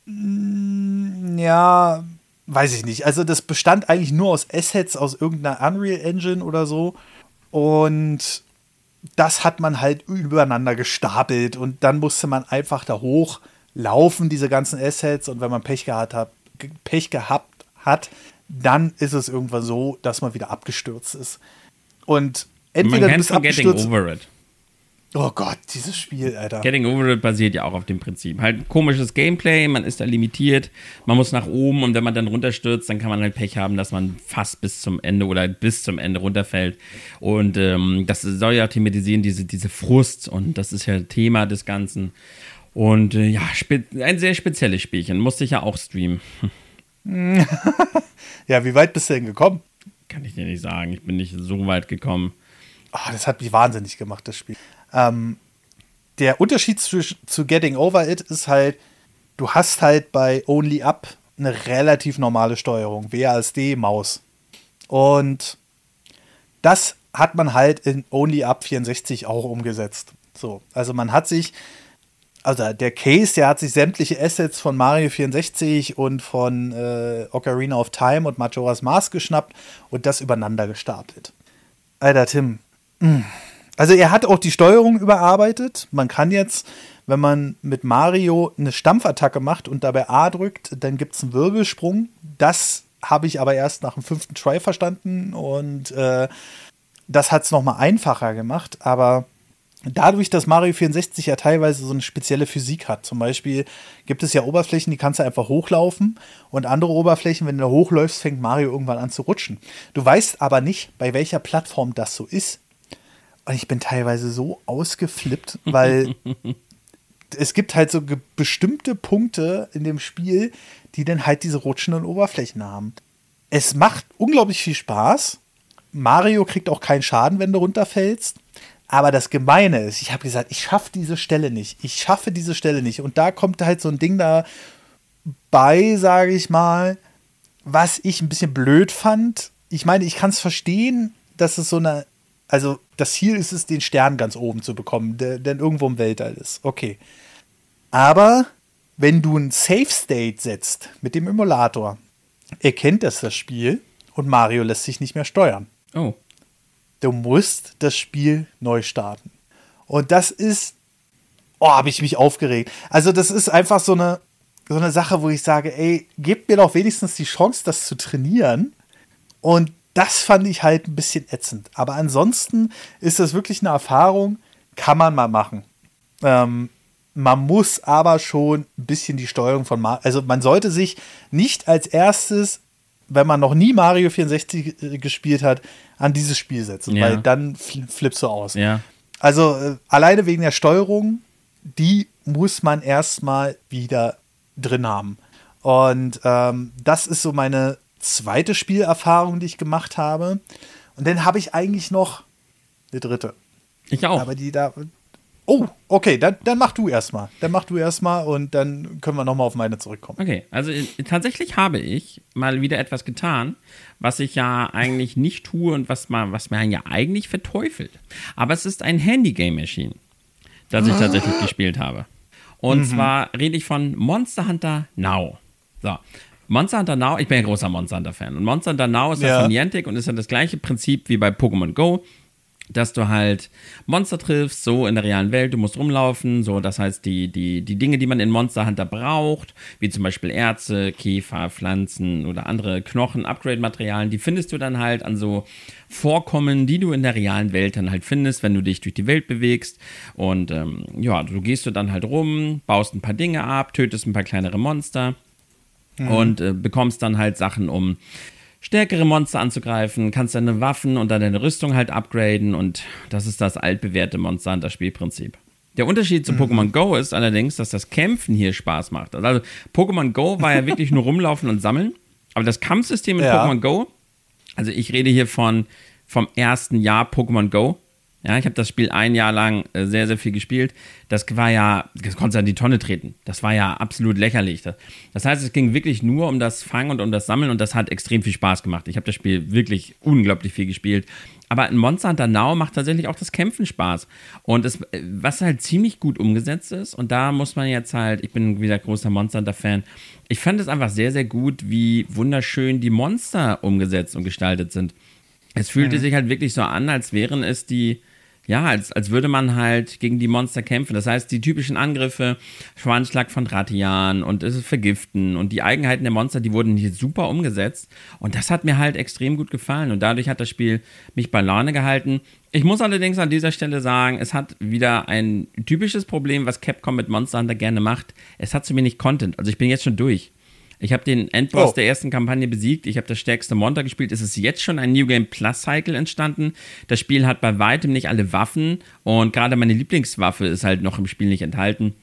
ja, weiß ich nicht. Also das bestand eigentlich nur aus Assets aus irgendeiner Unreal Engine oder so. Und das hat man halt übereinander gestapelt und dann musste man einfach da hoch laufen, diese ganzen Assets. Und wenn man Pech gehabt hat, Pech gehabt hat, dann ist es irgendwann so, dass man wieder abgestürzt ist. Und entweder man du bist abgestürzt. Over it. Oh Gott, dieses Spiel, Alter. Getting Over It basiert ja auch auf dem Prinzip. Halt komisches Gameplay, man ist da limitiert, man muss nach oben und wenn man dann runterstürzt, dann kann man halt Pech haben, dass man fast bis zum Ende oder bis zum Ende runterfällt. Und ähm, das soll ja thematisieren, diese, diese Frust und das ist ja Thema des Ganzen. Und äh, ja, ein sehr spezielles Spielchen, musste ich ja auch streamen. ja, wie weit bist du denn gekommen? Kann ich dir nicht sagen, ich bin nicht so weit gekommen. Oh, das hat mich wahnsinnig gemacht, das Spiel. Ähm, der Unterschied zu, zu Getting Over It ist halt, du hast halt bei Only Up eine relativ normale Steuerung, WASD, Maus. Und das hat man halt in Only Up 64 auch umgesetzt. So, also man hat sich, also der Case, der hat sich sämtliche Assets von Mario 64 und von äh, Ocarina of Time und Majora's Mask geschnappt und das übereinander gestapelt. Alter Tim, mh. Also er hat auch die Steuerung überarbeitet. Man kann jetzt, wenn man mit Mario eine Stampfattacke macht und dabei A drückt, dann gibt es einen Wirbelsprung. Das habe ich aber erst nach dem fünften Try verstanden und äh, das hat es nochmal einfacher gemacht. Aber dadurch, dass Mario 64 ja teilweise so eine spezielle Physik hat, zum Beispiel gibt es ja Oberflächen, die kannst du einfach hochlaufen und andere Oberflächen, wenn du hochläufst, fängt Mario irgendwann an zu rutschen. Du weißt aber nicht, bei welcher Plattform das so ist. Und ich bin teilweise so ausgeflippt, weil es gibt halt so bestimmte Punkte in dem Spiel, die dann halt diese rutschenden Oberflächen haben. Es macht unglaublich viel Spaß. Mario kriegt auch keinen Schaden, wenn du runterfällst. Aber das Gemeine ist, ich habe gesagt, ich schaffe diese Stelle nicht. Ich schaffe diese Stelle nicht. Und da kommt halt so ein Ding da bei, sage ich mal, was ich ein bisschen blöd fand. Ich meine, ich kann es verstehen, dass es so eine, also das Ziel ist es, den Stern ganz oben zu bekommen, der, der irgendwo im Weltall ist. Okay. Aber wenn du ein Safe State setzt mit dem Emulator, erkennt das das Spiel und Mario lässt sich nicht mehr steuern. Oh. Du musst das Spiel neu starten. Und das ist, oh, habe ich mich aufgeregt. Also das ist einfach so eine, so eine Sache, wo ich sage, ey, gebt mir doch wenigstens die Chance, das zu trainieren. Und das fand ich halt ein bisschen ätzend. Aber ansonsten ist das wirklich eine Erfahrung, kann man mal machen. Ähm, man muss aber schon ein bisschen die Steuerung von Mario, also man sollte sich nicht als erstes, wenn man noch nie Mario 64 äh, gespielt hat, an dieses Spiel setzen, ja. weil dann flippst du aus. Ja. Also äh, alleine wegen der Steuerung, die muss man erstmal wieder drin haben. Und ähm, das ist so meine zweite Spielerfahrung, die ich gemacht habe. Und dann habe ich eigentlich noch eine dritte. Ich auch. Aber die da, Oh, okay, dann, dann mach du erstmal. Dann mach du erstmal und dann können wir nochmal auf meine zurückkommen. Okay, also äh, tatsächlich habe ich mal wieder etwas getan, was ich ja eigentlich nicht tue und was, man, was man ja eigentlich verteufelt. Aber es ist ein Handy-Game-Machine, das ich tatsächlich gespielt habe. Und mhm. zwar rede ich von Monster Hunter Now. So. Monster Hunter Now, ich bin ja großer Monster Hunter-Fan. Und Monster Hunter Now ist ja von Niantic und ist ja das gleiche Prinzip wie bei Pokémon Go dass du halt Monster triffst, so in der realen Welt, du musst rumlaufen, so, das heißt, die, die, die Dinge, die man in Monster Hunter braucht, wie zum Beispiel Erze, Käfer, Pflanzen oder andere Knochen, Upgrade-Materialien, die findest du dann halt an so Vorkommen, die du in der realen Welt dann halt findest, wenn du dich durch die Welt bewegst. Und ähm, ja, du gehst du dann halt rum, baust ein paar Dinge ab, tötest ein paar kleinere Monster. Mhm. Und äh, bekommst dann halt Sachen, um stärkere Monster anzugreifen, kannst deine Waffen und dann deine Rüstung halt upgraden und das ist das altbewährte Monster Hunter Spielprinzip. Der Unterschied zu mhm. Pokémon Go ist allerdings, dass das Kämpfen hier Spaß macht. Also Pokémon Go war ja wirklich nur rumlaufen und sammeln, aber das Kampfsystem in ja. Pokémon Go, also ich rede hier von vom ersten Jahr Pokémon Go, ja, ich habe das Spiel ein Jahr lang äh, sehr, sehr viel gespielt. Das war ja, das konnte an die Tonne treten. Das war ja absolut lächerlich. Das heißt, es ging wirklich nur um das Fangen und um das Sammeln und das hat extrem viel Spaß gemacht. Ich habe das Spiel wirklich unglaublich viel gespielt. Aber ein Monster Hunter Now macht tatsächlich auch das Kämpfen Spaß. Und es, äh, was halt ziemlich gut umgesetzt ist, und da muss man jetzt halt, ich bin wieder großer Monster Hunter-Fan, ich fand es einfach sehr, sehr gut, wie wunderschön die Monster umgesetzt und gestaltet sind. Es fühlte mhm. sich halt wirklich so an, als wären es die, ja, als, als würde man halt gegen die Monster kämpfen. Das heißt, die typischen Angriffe, Schwanzschlag von Ratian und es ist Vergiften und die Eigenheiten der Monster, die wurden hier super umgesetzt. Und das hat mir halt extrem gut gefallen. Und dadurch hat das Spiel mich bei Laune gehalten. Ich muss allerdings an dieser Stelle sagen, es hat wieder ein typisches Problem, was Capcom mit Monster Hunter gerne macht. Es hat zu wenig Content. Also ich bin jetzt schon durch. Ich habe den Endboss oh. der ersten Kampagne besiegt. Ich habe das stärkste Monster gespielt. Es ist jetzt schon ein New Game Plus Cycle entstanden. Das Spiel hat bei weitem nicht alle Waffen und gerade meine Lieblingswaffe ist halt noch im Spiel nicht enthalten.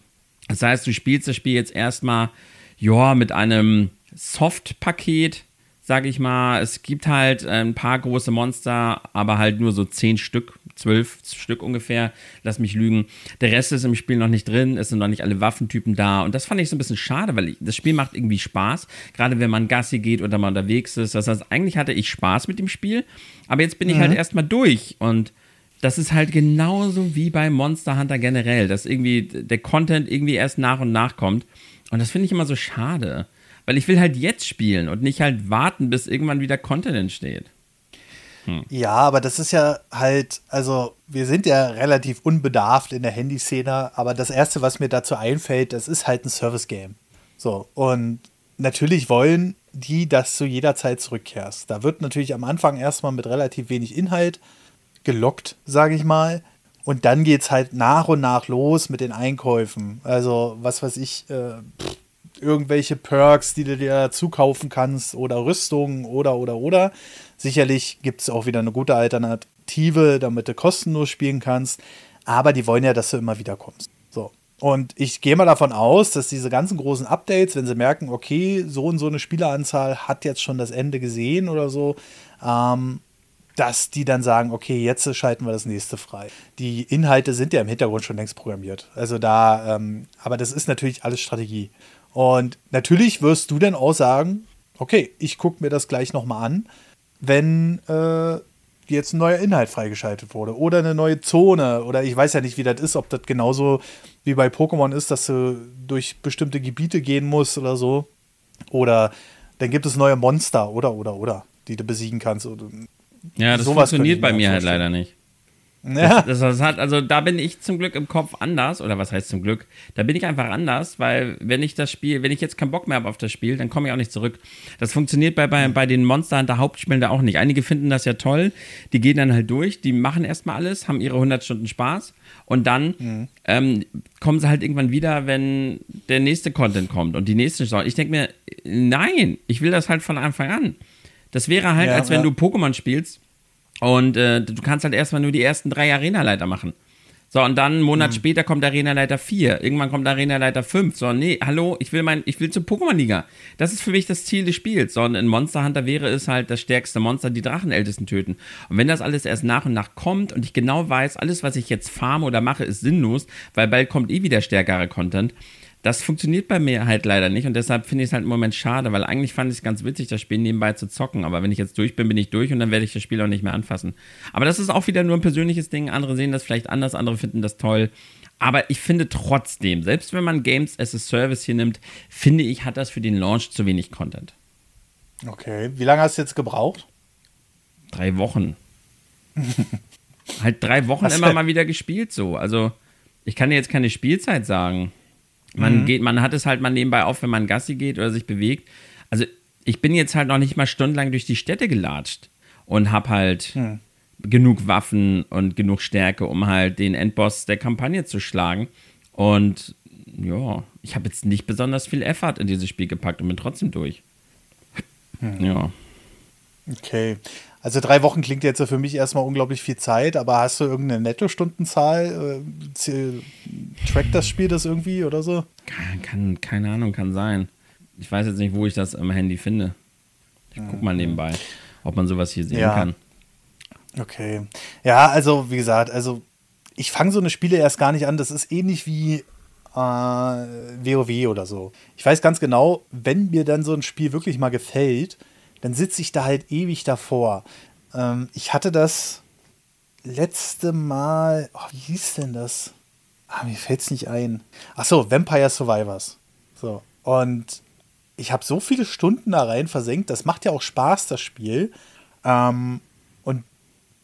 Das heißt, du spielst das Spiel jetzt erstmal, ja, mit einem Soft-Paket, sage ich mal. Es gibt halt ein paar große Monster, aber halt nur so zehn Stück zwölf Stück ungefähr, lass mich lügen. Der Rest ist im Spiel noch nicht drin, es sind noch nicht alle Waffentypen da und das fand ich so ein bisschen schade, weil ich, das Spiel macht irgendwie Spaß, gerade wenn man Gassi geht oder mal unterwegs ist. Das heißt, eigentlich hatte ich Spaß mit dem Spiel, aber jetzt bin ich halt mhm. halt erstmal durch und das ist halt genauso wie bei Monster Hunter generell, dass irgendwie der Content irgendwie erst nach und nach kommt und das finde ich immer so schade. Weil ich will halt jetzt spielen und nicht halt warten, bis irgendwann wieder Content entsteht. Hm. Ja, aber das ist ja halt, also wir sind ja relativ unbedarft in der Handyszene, aber das Erste, was mir dazu einfällt, das ist halt ein Service-Game. So, und natürlich wollen die, dass du jederzeit zurückkehrst. Da wird natürlich am Anfang erstmal mit relativ wenig Inhalt gelockt, sage ich mal. Und dann geht es halt nach und nach los mit den Einkäufen. Also, was weiß ich, äh, irgendwelche Perks, die du dir dazu kaufen kannst oder Rüstungen oder, oder, oder. Sicherlich gibt es auch wieder eine gute Alternative, damit du kostenlos spielen kannst. Aber die wollen ja, dass du immer wieder kommst. So. Und ich gehe mal davon aus, dass diese ganzen großen Updates, wenn sie merken, okay, so und so eine Spieleranzahl hat jetzt schon das Ende gesehen oder so, ähm, dass die dann sagen, okay, jetzt schalten wir das nächste frei. Die Inhalte sind ja im Hintergrund schon längst programmiert. Also da, ähm, aber das ist natürlich alles Strategie. Und natürlich wirst du dann auch sagen, okay, ich gucke mir das gleich nochmal an, wenn äh, jetzt ein neuer Inhalt freigeschaltet wurde oder eine neue Zone oder ich weiß ja nicht, wie das ist, ob das genauso wie bei Pokémon ist, dass du durch bestimmte Gebiete gehen musst oder so. Oder dann gibt es neue Monster oder oder oder, die du besiegen kannst. Ja, das Sowas funktioniert bei mir halt leider nicht. Ja. Das, das, hat, also da bin ich zum Glück im Kopf anders, oder was heißt zum Glück? Da bin ich einfach anders, weil wenn ich das Spiel, wenn ich jetzt keinen Bock mehr habe auf das Spiel, dann komme ich auch nicht zurück. Das funktioniert bei, bei, bei den Monster Hunter Hauptspielen da auch nicht. Einige finden das ja toll, die gehen dann halt durch, die machen erstmal alles, haben ihre 100 Stunden Spaß und dann mhm. ähm, kommen sie halt irgendwann wieder, wenn der nächste Content kommt und die nächste Saison. Ich denke mir, nein, ich will das halt von Anfang an. Das wäre halt, ja, als wenn ja. du Pokémon spielst und äh, du kannst halt erstmal nur die ersten drei Arena-Leiter machen. So, und dann einen Monat mhm. später kommt Arena-Leiter 4. Irgendwann kommt Arena-Leiter 5. So, nee, hallo, ich will mein, ich will zur Pokémon-Liga. Das ist für mich das Ziel des Spiels. So, und in Monster Hunter wäre es halt das stärkste Monster, die Drachenältesten töten. Und wenn das alles erst nach und nach kommt und ich genau weiß, alles, was ich jetzt farme oder mache, ist sinnlos, weil bald kommt eh wieder stärkerer Content, das funktioniert bei mir halt leider nicht und deshalb finde ich es halt im Moment schade, weil eigentlich fand ich es ganz witzig, das Spiel nebenbei zu zocken. Aber wenn ich jetzt durch bin, bin ich durch und dann werde ich das Spiel auch nicht mehr anfassen. Aber das ist auch wieder nur ein persönliches Ding. Andere sehen das vielleicht anders, andere finden das toll. Aber ich finde trotzdem, selbst wenn man Games as a Service hier nimmt, finde ich, hat das für den Launch zu wenig Content. Okay, wie lange hast du jetzt gebraucht? Drei Wochen. halt drei Wochen Was immer mal wieder gespielt so. Also ich kann dir jetzt keine Spielzeit sagen. Man mhm. geht, man hat es halt mal nebenbei auf, wenn man Gassi geht oder sich bewegt. Also ich bin jetzt halt noch nicht mal stundenlang durch die Städte gelatscht und habe halt mhm. genug Waffen und genug Stärke, um halt den Endboss der Kampagne zu schlagen. Und ja, ich habe jetzt nicht besonders viel Effort in dieses Spiel gepackt und bin trotzdem durch. Mhm. Ja. Okay. Also drei Wochen klingt jetzt für mich erstmal unglaublich viel Zeit, aber hast du irgendeine Nettostundenzahl? Äh, trackt das Spiel das irgendwie oder so? Kann, kann, keine Ahnung, kann sein. Ich weiß jetzt nicht, wo ich das im Handy finde. Ich guck mal nebenbei, ob man sowas hier sehen ja. kann. Okay. Ja, also wie gesagt, also ich fange so eine Spiele erst gar nicht an. Das ist ähnlich wie äh, WoW oder so. Ich weiß ganz genau, wenn mir dann so ein Spiel wirklich mal gefällt, dann sitze ich da halt ewig davor. Ähm, ich hatte das letzte Mal, oh, wie hieß denn das? Ah, mir fällt es nicht ein. Ach so, Vampire Survivors. So. Und ich habe so viele Stunden da rein versenkt. Das macht ja auch Spaß, das Spiel. Ähm, und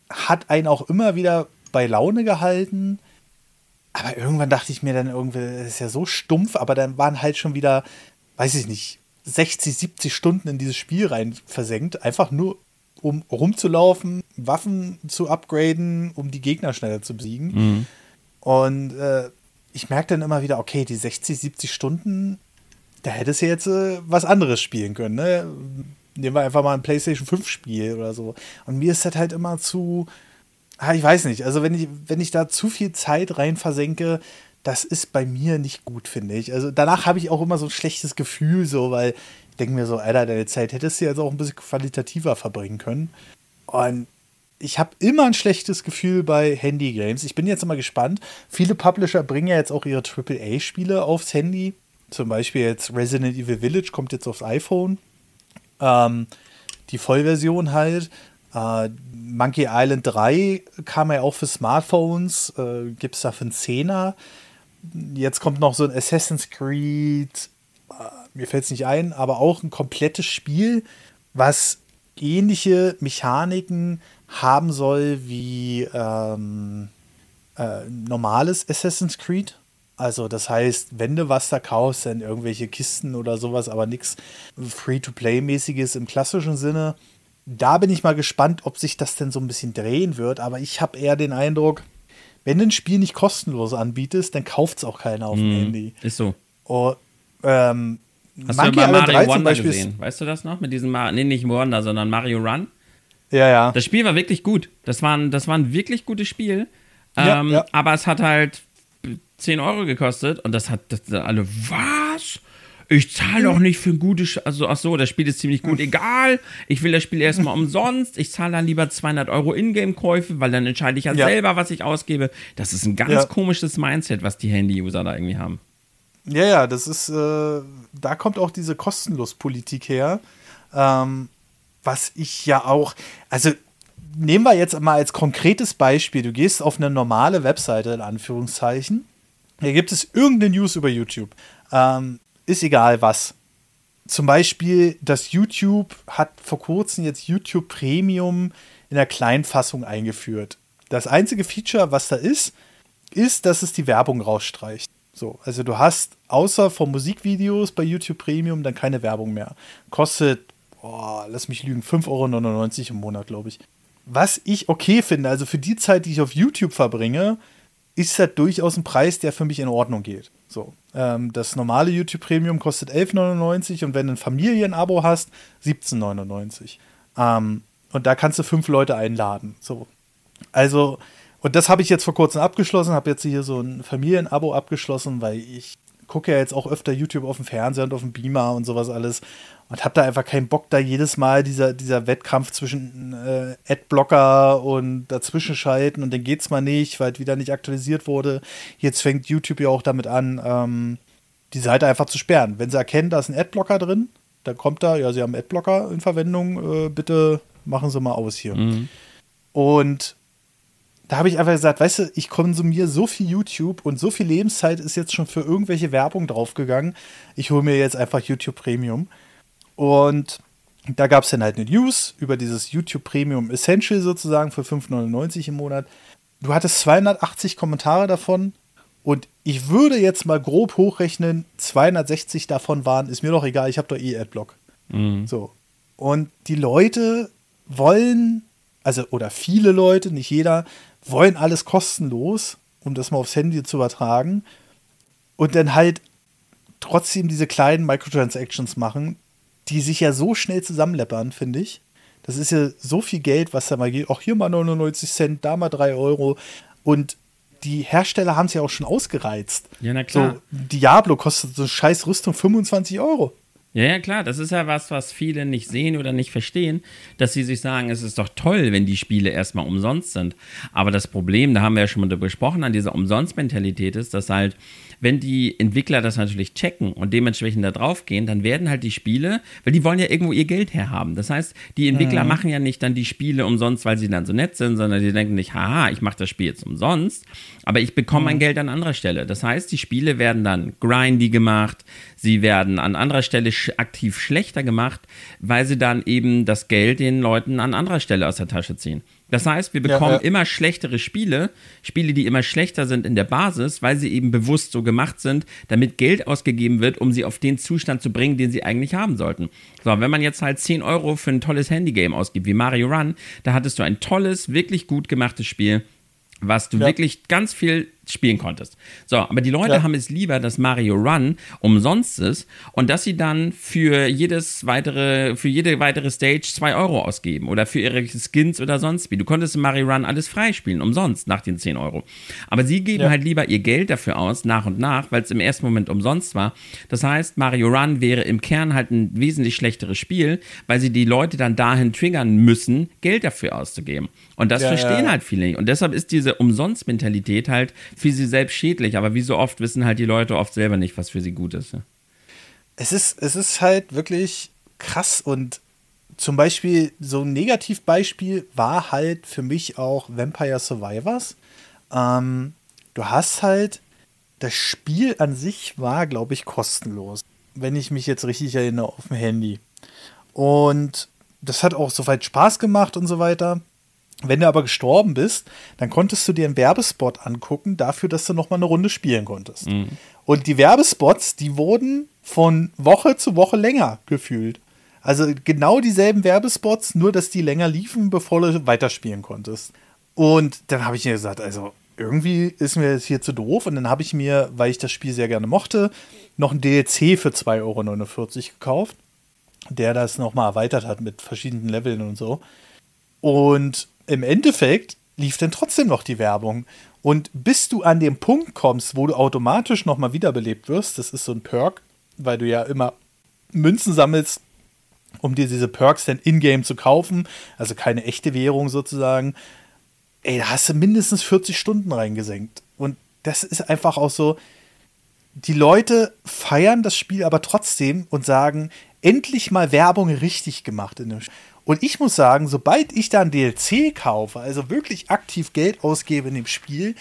hat einen auch immer wieder bei Laune gehalten. Aber irgendwann dachte ich mir dann irgendwie, das ist ja so stumpf, aber dann waren halt schon wieder, weiß ich nicht, 60, 70 Stunden in dieses Spiel rein versenkt, einfach nur um rumzulaufen, Waffen zu upgraden, um die Gegner schneller zu besiegen. Mhm. Und äh, ich merke dann immer wieder, okay, die 60, 70 Stunden, da hättest du jetzt äh, was anderes spielen können. Ne? Nehmen wir einfach mal ein PlayStation 5 Spiel oder so. Und mir ist das halt immer zu, ah, ich weiß nicht, also wenn ich, wenn ich da zu viel Zeit rein versenke, das ist bei mir nicht gut, finde ich. Also danach habe ich auch immer so ein schlechtes Gefühl, so, weil ich denke mir so, Alter, deine Zeit hättest du jetzt auch ein bisschen qualitativer verbringen können. Und ich habe immer ein schlechtes Gefühl bei Handy-Games. Ich bin jetzt mal gespannt. Viele Publisher bringen ja jetzt auch ihre AAA-Spiele aufs Handy. Zum Beispiel jetzt Resident Evil Village kommt jetzt aufs iPhone. Ähm, die Vollversion halt. Äh, Monkey Island 3 kam ja auch für Smartphones. Äh, Gibt es da für einen Zehner jetzt kommt noch so ein Assassin's Creed, äh, mir fällt es nicht ein, aber auch ein komplettes Spiel, was ähnliche Mechaniken haben soll wie ähm, äh, normales Assassin's Creed. Also das heißt, wenn du was da kaufst, dann irgendwelche Kisten oder sowas, aber nichts Free-to-Play-mäßiges im klassischen Sinne. Da bin ich mal gespannt, ob sich das denn so ein bisschen drehen wird. Aber ich habe eher den Eindruck, wenn du ein Spiel nicht kostenlos anbietest, dann kauft es auch keiner auf dem mm, Handy. Ist so. Oh, ähm, Hast Monkey du mal Mario Wonder gesehen? Weißt du das noch? Mit diesem, nee, nicht Wonder, sondern Mario Run? Ja, ja. Das Spiel war wirklich gut. Das war ein, das war ein wirklich gutes Spiel. Ja, ähm, ja. Aber es hat halt 10 Euro gekostet und das hat das, alle, was? Ich zahle doch nicht für ein gutes, also ach so, das Spiel ist ziemlich gut, egal. Ich will das Spiel erstmal umsonst. Ich zahle dann lieber 200 Euro Ingame-Käufe, weil dann entscheide ich ja, ja, selber, was ich ausgebe. Das ist ein ganz ja. komisches Mindset, was die Handy-User da irgendwie haben. Ja, ja, das ist, äh, da kommt auch diese Kostenlospolitik her. Ähm, was ich ja auch, also nehmen wir jetzt mal als konkretes Beispiel, du gehst auf eine normale Webseite, in Anführungszeichen, hier gibt es irgendeine News über YouTube. Ähm, ist egal was. Zum Beispiel, das YouTube hat vor kurzem jetzt YouTube Premium in der Kleinfassung eingeführt. Das einzige Feature, was da ist, ist, dass es die Werbung rausstreicht. So, also du hast außer von Musikvideos bei YouTube Premium dann keine Werbung mehr. Kostet, oh, lass mich lügen, 5,99 Euro im Monat, glaube ich. Was ich okay finde, also für die Zeit, die ich auf YouTube verbringe, ist das durchaus ein Preis, der für mich in Ordnung geht. So, ähm, das normale YouTube Premium kostet 11,99 und wenn du ein Familienabo hast, 17,99. Ähm, und da kannst du fünf Leute einladen. So, also und das habe ich jetzt vor kurzem abgeschlossen, habe jetzt hier so ein Familienabo abgeschlossen, weil ich gucke ja jetzt auch öfter YouTube auf dem Fernseher und auf dem Beamer und sowas alles und habe da einfach keinen Bock, da jedes Mal dieser, dieser Wettkampf zwischen äh, Adblocker und dazwischen schalten und dann geht's mal nicht, weil es wieder nicht aktualisiert wurde. Jetzt fängt YouTube ja auch damit an, ähm, die Seite einfach zu sperren. Wenn sie erkennen, da ist ein Adblocker drin, dann kommt da, ja, sie haben Adblocker in Verwendung, äh, bitte machen Sie mal aus hier. Mhm. Und da habe ich einfach gesagt, weißt du, ich konsumiere so viel YouTube und so viel Lebenszeit ist jetzt schon für irgendwelche Werbung draufgegangen. Ich hole mir jetzt einfach YouTube Premium. Und da gab es dann halt eine News über dieses YouTube Premium Essential sozusagen für 5,99 im Monat. Du hattest 280 Kommentare davon und ich würde jetzt mal grob hochrechnen, 260 davon waren, ist mir doch egal, ich habe doch eh Adblock. Mhm. So. Und die Leute wollen, also oder viele Leute, nicht jeder, wollen alles kostenlos, um das mal aufs Handy zu übertragen. Und dann halt trotzdem diese kleinen Microtransactions machen, die sich ja so schnell zusammenleppern, finde ich. Das ist ja so viel Geld, was da mal geht. Auch hier mal 99 Cent, da mal 3 Euro. Und die Hersteller haben es ja auch schon ausgereizt. Ja, na klar. So, Diablo kostet so scheiß Rüstung 25 Euro. Ja, ja, klar, das ist ja was, was viele nicht sehen oder nicht verstehen, dass sie sich sagen, es ist doch toll, wenn die Spiele erstmal umsonst sind. Aber das Problem, da haben wir ja schon mal darüber gesprochen, an dieser Umsonst-Mentalität ist, dass halt wenn die Entwickler das natürlich checken und dementsprechend da drauf gehen, dann werden halt die Spiele, weil die wollen ja irgendwo ihr Geld herhaben. Das heißt, die Entwickler mhm. machen ja nicht dann die Spiele umsonst, weil sie dann so nett sind, sondern die denken nicht, haha, ich mache das Spiel jetzt umsonst, aber ich bekomme mhm. mein Geld an anderer Stelle. Das heißt, die Spiele werden dann grindy gemacht, sie werden an anderer Stelle sch aktiv schlechter gemacht, weil sie dann eben das Geld den Leuten an anderer Stelle aus der Tasche ziehen. Das heißt, wir bekommen ja, ja. immer schlechtere Spiele, Spiele, die immer schlechter sind in der Basis, weil sie eben bewusst so gemacht sind, damit Geld ausgegeben wird, um sie auf den Zustand zu bringen, den sie eigentlich haben sollten. So, wenn man jetzt halt 10 Euro für ein tolles Handygame ausgibt, wie Mario Run, da hattest du ein tolles, wirklich gut gemachtes Spiel, was du ja. wirklich ganz viel spielen konntest. So, aber die Leute ja. haben es lieber, dass Mario Run umsonst ist und dass sie dann für jedes weitere, für jede weitere Stage zwei Euro ausgeben oder für ihre Skins oder sonst wie. Du konntest in Mario Run alles freispielen, umsonst nach den 10 Euro. Aber sie geben ja. halt lieber ihr Geld dafür aus, nach und nach, weil es im ersten Moment umsonst war. Das heißt, Mario Run wäre im Kern halt ein wesentlich schlechteres Spiel, weil sie die Leute dann dahin triggern müssen, Geld dafür auszugeben. Und das ja, verstehen halt viele nicht. Und deshalb ist diese Umsonst-Mentalität halt für sie selbst schädlich, aber wie so oft wissen halt die Leute oft selber nicht, was für sie gut ist. Es ist, es ist halt wirklich krass und zum Beispiel so ein Negativbeispiel war halt für mich auch Vampire Survivors. Ähm, du hast halt, das Spiel an sich war, glaube ich, kostenlos. Wenn ich mich jetzt richtig erinnere, auf dem Handy. Und das hat auch soweit Spaß gemacht und so weiter. Wenn du aber gestorben bist, dann konntest du dir einen Werbespot angucken, dafür, dass du noch mal eine Runde spielen konntest. Mhm. Und die Werbespots, die wurden von Woche zu Woche länger gefühlt. Also genau dieselben Werbespots, nur dass die länger liefen, bevor du weiterspielen konntest. Und dann habe ich mir gesagt, also irgendwie ist mir das hier zu doof. Und dann habe ich mir, weil ich das Spiel sehr gerne mochte, noch ein DLC für 2,49 Euro gekauft, der das nochmal erweitert hat mit verschiedenen Leveln und so. Und im Endeffekt lief dann trotzdem noch die Werbung. Und bis du an den Punkt kommst, wo du automatisch nochmal wiederbelebt wirst, das ist so ein Perk, weil du ja immer Münzen sammelst, um dir diese Perks dann in-game zu kaufen, also keine echte Währung sozusagen. Ey, da hast du mindestens 40 Stunden reingesenkt. Und das ist einfach auch so, die Leute feiern das Spiel aber trotzdem und sagen, endlich mal Werbung richtig gemacht in dem Spiel. Und ich muss sagen, sobald ich dann DLC kaufe, also wirklich aktiv Geld ausgebe in dem Spiel,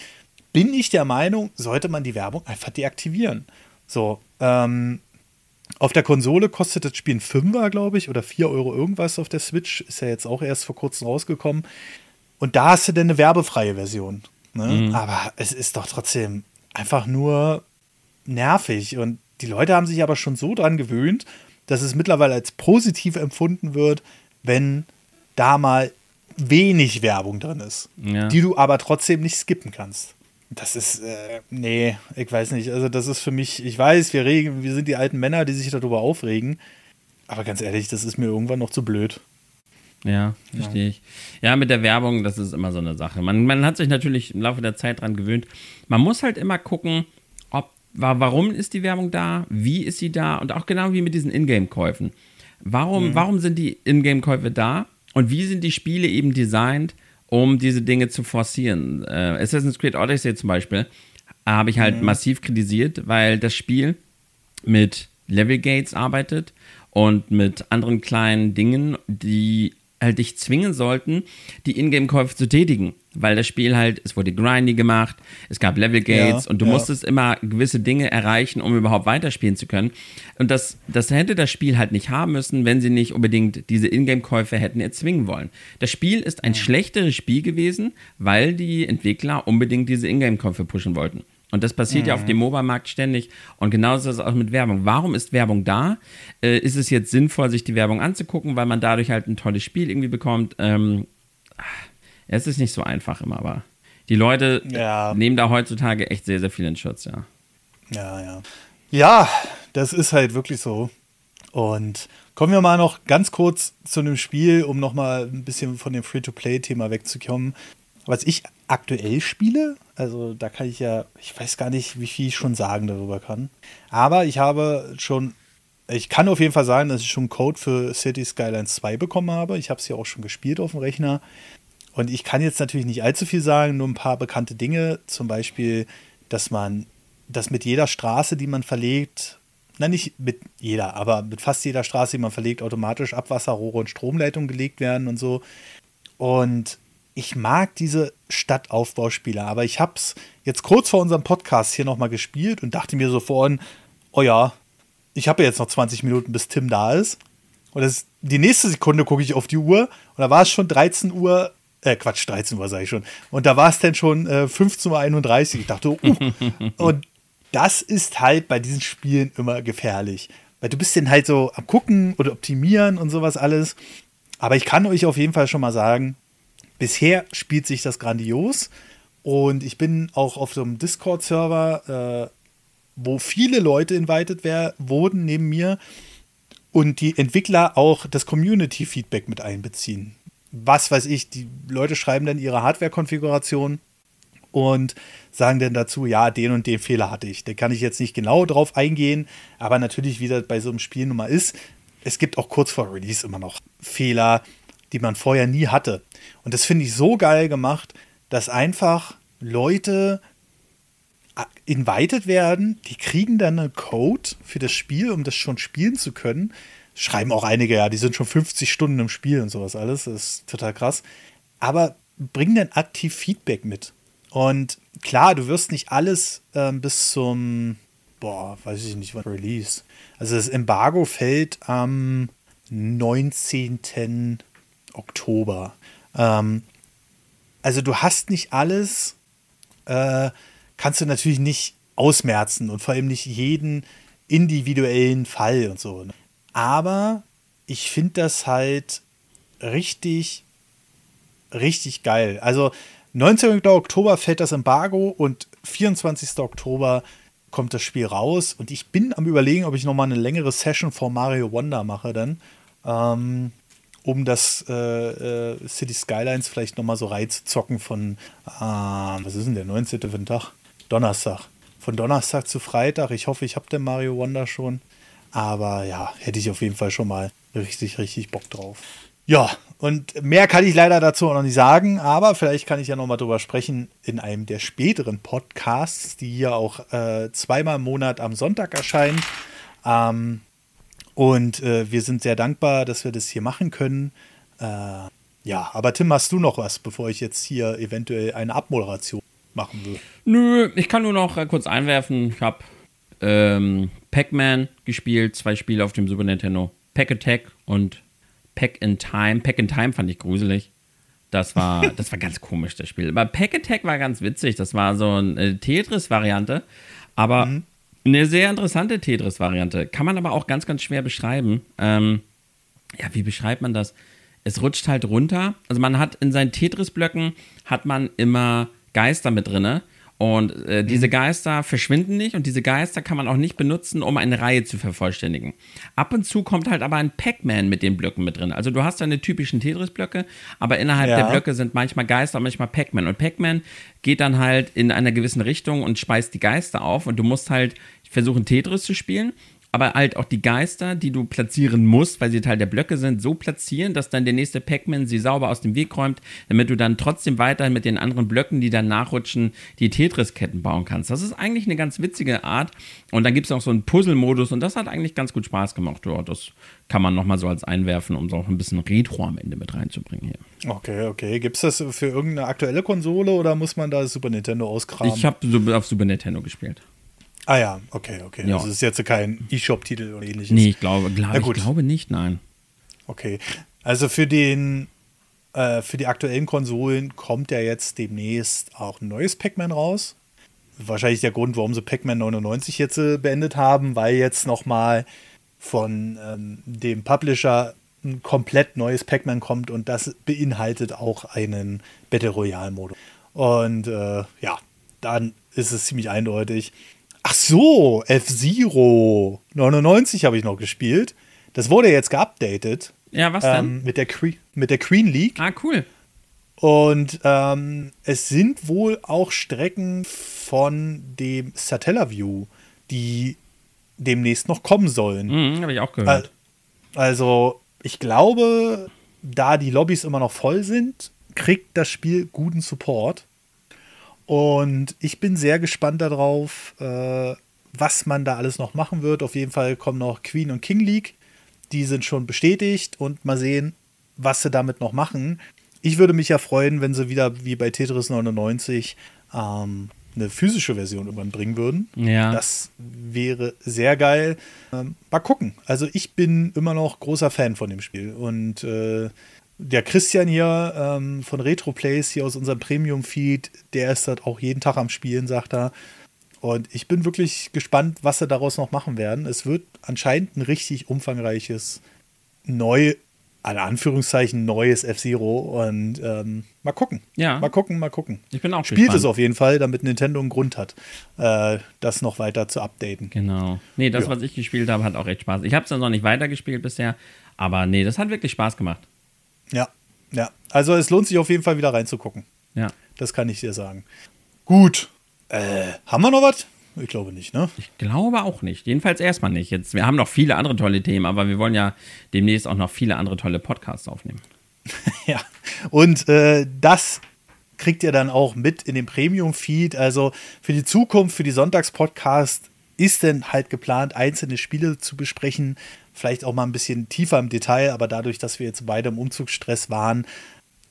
bin ich der Meinung, sollte man die Werbung einfach deaktivieren. So, ähm, auf der Konsole kostet das Spiel ein Fünfer, glaube ich, oder 4 Euro irgendwas auf der Switch. Ist ja jetzt auch erst vor kurzem rausgekommen. Und da hast du dann eine werbefreie Version. Ne? Mhm. Aber es ist doch trotzdem einfach nur nervig. Und die Leute haben sich aber schon so dran gewöhnt, dass es mittlerweile als positiv empfunden wird, wenn da mal wenig Werbung drin ist, ja. die du aber trotzdem nicht skippen kannst. Das ist, äh, nee, ich weiß nicht. Also, das ist für mich, ich weiß, wir, regen, wir sind die alten Männer, die sich darüber aufregen. Aber ganz ehrlich, das ist mir irgendwann noch zu blöd. Ja, verstehe ja. ich. Ja, mit der Werbung, das ist immer so eine Sache. Man, man hat sich natürlich im Laufe der Zeit dran gewöhnt. Man muss halt immer gucken, ob, warum ist die Werbung da, wie ist sie da und auch genau wie mit diesen Ingame-Käufen. Warum, mhm. warum sind die Ingame-Käufe da? Und wie sind die Spiele eben designt, um diese Dinge zu forcieren? Äh, Assassin's Creed Odyssey zum Beispiel habe ich halt mhm. massiv kritisiert, weil das Spiel mit Level Gates arbeitet und mit anderen kleinen Dingen, die halt dich zwingen sollten, die Ingame-Käufe zu tätigen. Weil das Spiel halt, es wurde grindy gemacht, es gab Level Gates ja, und du ja. musstest immer gewisse Dinge erreichen, um überhaupt weiterspielen zu können. Und das, das hätte das Spiel halt nicht haben müssen, wenn sie nicht unbedingt diese Ingame-Käufe hätten erzwingen wollen. Das Spiel ist ein ja. schlechteres Spiel gewesen, weil die Entwickler unbedingt diese Ingame-Käufe pushen wollten. Und das passiert mhm. ja auf mhm. dem Mobile-Markt ständig. Und genauso ist es auch mit Werbung. Warum ist Werbung da? Äh, ist es jetzt sinnvoll, sich die Werbung anzugucken, weil man dadurch halt ein tolles Spiel irgendwie bekommt? Ähm, es ist nicht so einfach immer, aber die Leute ja. nehmen da heutzutage echt sehr, sehr viel in Schutz, ja. Ja, ja. Ja, das ist halt wirklich so. Und kommen wir mal noch ganz kurz zu einem Spiel, um noch mal ein bisschen von dem Free-to-Play-Thema wegzukommen. Was ich aktuell spiele, also da kann ich ja, ich weiß gar nicht, wie viel ich schon sagen darüber kann. Aber ich habe schon, ich kann auf jeden Fall sagen, dass ich schon Code für City Skylines 2 bekommen habe. Ich habe es ja auch schon gespielt auf dem Rechner. Und ich kann jetzt natürlich nicht allzu viel sagen, nur ein paar bekannte Dinge. Zum Beispiel, dass man, dass mit jeder Straße, die man verlegt, na nicht mit jeder, aber mit fast jeder Straße, die man verlegt, automatisch Abwasserrohre und Stromleitungen gelegt werden und so. Und ich mag diese Stadtaufbauspiele, aber ich habe es jetzt kurz vor unserem Podcast hier nochmal gespielt und dachte mir so vorhin, oh ja, ich habe ja jetzt noch 20 Minuten, bis Tim da ist. Und das, die nächste Sekunde gucke ich auf die Uhr und da war es schon 13 Uhr, äh, Quatsch, 13 Uhr sage ich schon. Und da war es dann schon äh, 15.31 Uhr. Ich dachte, uh, und das ist halt bei diesen Spielen immer gefährlich. Weil du bist dann halt so am Gucken oder optimieren und sowas alles. Aber ich kann euch auf jeden Fall schon mal sagen, bisher spielt sich das grandios. Und ich bin auch auf so einem Discord-Server, äh, wo viele Leute invited wär, wurden neben mir und die Entwickler auch das Community-Feedback mit einbeziehen. Was weiß ich, die Leute schreiben dann ihre Hardware-Konfiguration und sagen dann dazu, ja, den und den Fehler hatte ich. Da kann ich jetzt nicht genau drauf eingehen, aber natürlich, wie das bei so einem Spiel nun mal ist, es gibt auch kurz vor Release immer noch Fehler, die man vorher nie hatte. Und das finde ich so geil gemacht, dass einfach Leute äh, invited werden, die kriegen dann einen Code für das Spiel, um das schon spielen zu können. Schreiben auch einige, ja, die sind schon 50 Stunden im Spiel und sowas alles. Das ist total krass. Aber bringen dann aktiv Feedback mit. Und klar, du wirst nicht alles ähm, bis zum, boah, weiß ich nicht, wann Release. Also das Embargo fällt am 19. Oktober. Ähm, also du hast nicht alles, äh, kannst du natürlich nicht ausmerzen und vor allem nicht jeden individuellen Fall und so. Ne? Aber ich finde das halt richtig, richtig geil. Also 19. Oktober fällt das Embargo und 24. Oktober kommt das Spiel raus und ich bin am überlegen, ob ich noch mal eine längere Session vor Mario Wonder mache dann, ähm, um das äh, äh, City Skylines vielleicht noch mal so reinzuzocken von, äh, was ist denn der 19. für den Tag? Donnerstag. Von Donnerstag zu Freitag. Ich hoffe, ich habe den Mario Wonder schon. Aber ja, hätte ich auf jeden Fall schon mal richtig, richtig Bock drauf. Ja, und mehr kann ich leider dazu noch nicht sagen, aber vielleicht kann ich ja noch mal drüber sprechen in einem der späteren Podcasts, die hier auch äh, zweimal im Monat am Sonntag erscheinen. Ähm, und äh, wir sind sehr dankbar, dass wir das hier machen können. Äh, ja, aber Tim, hast du noch was, bevor ich jetzt hier eventuell eine Abmoderation machen will? Nö, ich kann nur noch äh, kurz einwerfen. Ich habe ähm, Pac-Man gespielt, zwei Spiele auf dem Super Nintendo. Pack Attack und Pack in Time. Pack in Time fand ich gruselig. Das war, das war ganz komisch, das Spiel. Aber Pack Attack war ganz witzig. Das war so eine Tetris-Variante. Aber mhm. Eine sehr interessante Tetris-Variante. Kann man aber auch ganz, ganz schwer beschreiben. Ähm, ja, wie beschreibt man das? Es rutscht halt runter. Also man hat in seinen Tetris-Blöcken hat man immer Geister mit drinne. Und äh, diese mhm. Geister verschwinden nicht und diese Geister kann man auch nicht benutzen, um eine Reihe zu vervollständigen. Ab und zu kommt halt aber ein Pac-Man mit den Blöcken mit drin. Also du hast deine typischen Tetris-Blöcke, aber innerhalb ja. der Blöcke sind manchmal Geister manchmal Pac-Man. Und Pac-Man geht dann halt in einer gewissen Richtung und speist die Geister auf und du musst halt versuchen, Tetris zu spielen aber halt auch die Geister, die du platzieren musst, weil sie Teil der Blöcke sind, so platzieren, dass dann der nächste Pac-Man sie sauber aus dem Weg räumt, damit du dann trotzdem weiterhin mit den anderen Blöcken, die dann nachrutschen, die Tetris-Ketten bauen kannst. Das ist eigentlich eine ganz witzige Art. Und dann gibt es auch so einen Puzzle-Modus und das hat eigentlich ganz gut Spaß gemacht. Ja, das kann man nochmal so als einwerfen, um so auch ein bisschen Retro am Ende mit reinzubringen hier. Okay, okay. Gibt es das für irgendeine aktuelle Konsole oder muss man da Super Nintendo auskramen? Ich habe auf Super Nintendo gespielt. Ah ja, okay, okay. Ja. Also es ist jetzt kein E-Shop-Titel oder ähnliches. Nee, ich glaube, glaub, ich glaube nicht, nein. Okay. Also für den äh, für die aktuellen Konsolen kommt ja jetzt demnächst auch ein neues Pac-Man raus. Wahrscheinlich der Grund, warum sie Pac-Man 99 jetzt äh, beendet haben, weil jetzt nochmal von ähm, dem Publisher ein komplett neues Pac-Man kommt und das beinhaltet auch einen Battle Royale-Modus. Und äh, ja, dann ist es ziemlich eindeutig. Ach so, F-Zero 99 habe ich noch gespielt. Das wurde jetzt geupdatet. Ja, was denn? Ähm, mit, der mit der Queen League. Ah, cool. Und ähm, es sind wohl auch Strecken von dem Satellaview, die demnächst noch kommen sollen. Mhm, habe ich auch gehört. Also, ich glaube, da die Lobbys immer noch voll sind, kriegt das Spiel guten Support. Und ich bin sehr gespannt darauf, äh, was man da alles noch machen wird. Auf jeden Fall kommen noch Queen und King League. Die sind schon bestätigt und mal sehen, was sie damit noch machen. Ich würde mich ja freuen, wenn sie wieder wie bei Tetris 99 ähm, eine physische Version überbringen würden. Ja. Das wäre sehr geil. Ähm, mal gucken. Also ich bin immer noch großer Fan von dem Spiel und äh, der Christian hier ähm, von Retro Plays hier aus unserem Premium-Feed, der ist halt auch jeden Tag am Spielen, sagt er. Und ich bin wirklich gespannt, was sie daraus noch machen werden. Es wird anscheinend ein richtig umfangreiches, neu, an Anführungszeichen, neues F-Zero. Und ähm, mal gucken. Ja. Mal gucken, mal gucken. Ich bin auch Spielt gespannt. es auf jeden Fall, damit Nintendo einen Grund hat, äh, das noch weiter zu updaten. Genau. Nee, das, ja. was ich gespielt habe, hat auch echt Spaß. Ich habe es dann noch nicht weitergespielt bisher, aber nee, das hat wirklich Spaß gemacht. Ja, ja. Also es lohnt sich auf jeden Fall wieder reinzugucken. Ja. Das kann ich dir sagen. Gut. Äh, haben wir noch was? Ich glaube nicht, ne? Ich glaube auch nicht. Jedenfalls erstmal nicht. Jetzt, wir haben noch viele andere tolle Themen, aber wir wollen ja demnächst auch noch viele andere tolle Podcasts aufnehmen. ja. Und äh, das kriegt ihr dann auch mit in dem Premium-Feed. Also für die Zukunft, für die Sonntagspodcast ist denn halt geplant, einzelne Spiele zu besprechen, vielleicht auch mal ein bisschen tiefer im Detail, aber dadurch, dass wir jetzt beide im Umzugsstress waren,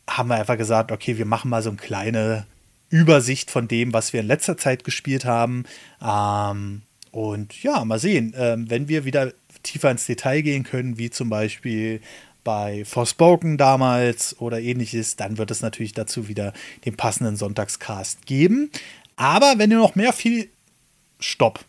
haben wir einfach gesagt, okay, wir machen mal so eine kleine Übersicht von dem, was wir in letzter Zeit gespielt haben. Ähm, und ja, mal sehen, ähm, wenn wir wieder tiefer ins Detail gehen können, wie zum Beispiel bei Forspoken damals oder ähnliches, dann wird es natürlich dazu wieder den passenden Sonntagscast geben. Aber wenn ihr noch mehr viel Stopp.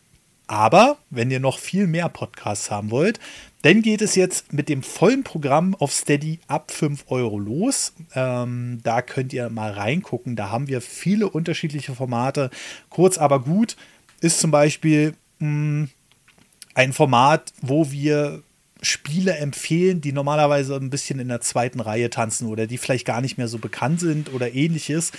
Aber wenn ihr noch viel mehr Podcasts haben wollt, dann geht es jetzt mit dem vollen Programm auf Steady ab 5 Euro los. Ähm, da könnt ihr mal reingucken. Da haben wir viele unterschiedliche Formate. Kurz aber gut ist zum Beispiel mh, hm, ein Format, wo wir Spiele empfehlen, die normalerweise ein bisschen in der zweiten Reihe tanzen oder die vielleicht gar nicht mehr so bekannt sind oder ähnliches.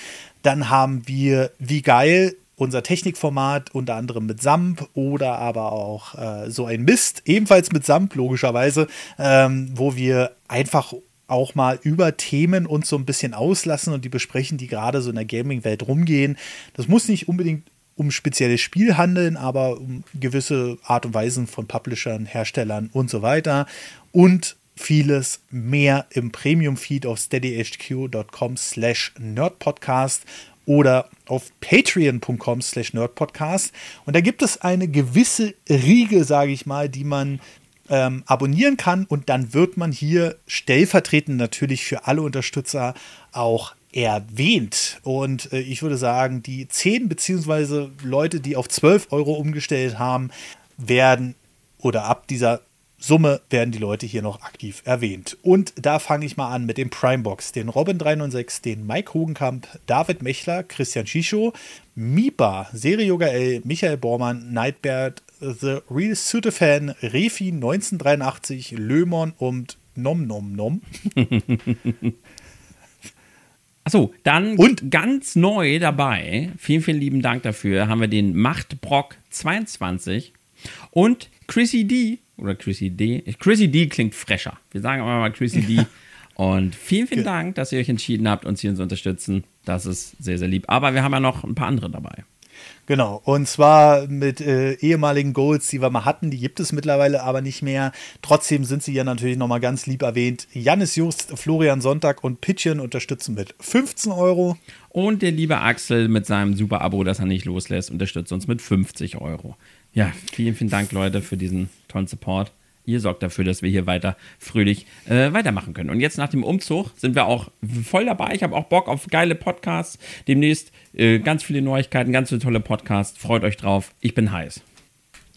Dann haben wir Wie geil unser Technikformat, unter anderem mit SAMP oder aber auch äh, so ein Mist, ebenfalls mit SAMP logischerweise, ähm, wo wir einfach auch mal über Themen uns so ein bisschen auslassen und die besprechen, die gerade so in der Gaming-Welt rumgehen. Das muss nicht unbedingt um spezielles Spiel handeln, aber um gewisse Art und Weisen von Publishern, Herstellern und so weiter. Und vieles mehr im Premium-Feed auf steadyhq.com slash nerdpodcast oder auf patreon.com slash nerdpodcast. Und da gibt es eine gewisse Riege, sage ich mal, die man ähm, abonnieren kann und dann wird man hier stellvertretend natürlich für alle Unterstützer auch erwähnt. Und äh, ich würde sagen, die 10 beziehungsweise Leute, die auf 12 Euro umgestellt haben, werden oder ab dieser Summe werden die Leute hier noch aktiv erwähnt. Und da fange ich mal an mit dem Primebox. Den Robin396, den Mike Hogenkamp, David Mechler, Christian Schicho, Mipa, Serie Yoga L, Michael Bormann, Nightbird, The Real Suite Fan, Refi 1983, Lömon und Nom Nom Nom. Achso, dann und ganz neu dabei, vielen, vielen lieben Dank dafür, haben wir den Machtbrock 22 und Chrissy D. Oder Chrissy D. Chrissy D klingt fresher. Wir sagen aber mal Chrissy D. Und vielen, vielen Dank, dass ihr euch entschieden habt, uns hier zu unterstützen. Das ist sehr, sehr lieb. Aber wir haben ja noch ein paar andere dabei. Genau, und zwar mit äh, ehemaligen Goals, die wir mal hatten, die gibt es mittlerweile aber nicht mehr. Trotzdem sind sie ja natürlich nochmal ganz lieb erwähnt. Janis Just, Florian Sonntag und Pitchen unterstützen mit 15 Euro. Und der liebe Axel mit seinem super Abo, das er nicht loslässt, unterstützt uns mit 50 Euro. Ja, vielen, vielen Dank, Leute, für diesen tollen Support ihr sorgt dafür, dass wir hier weiter fröhlich äh, weitermachen können. Und jetzt nach dem Umzug sind wir auch voll dabei. Ich habe auch Bock auf geile Podcasts. Demnächst äh, ganz viele Neuigkeiten, ganz viele tolle Podcasts. Freut euch drauf. Ich bin heiß.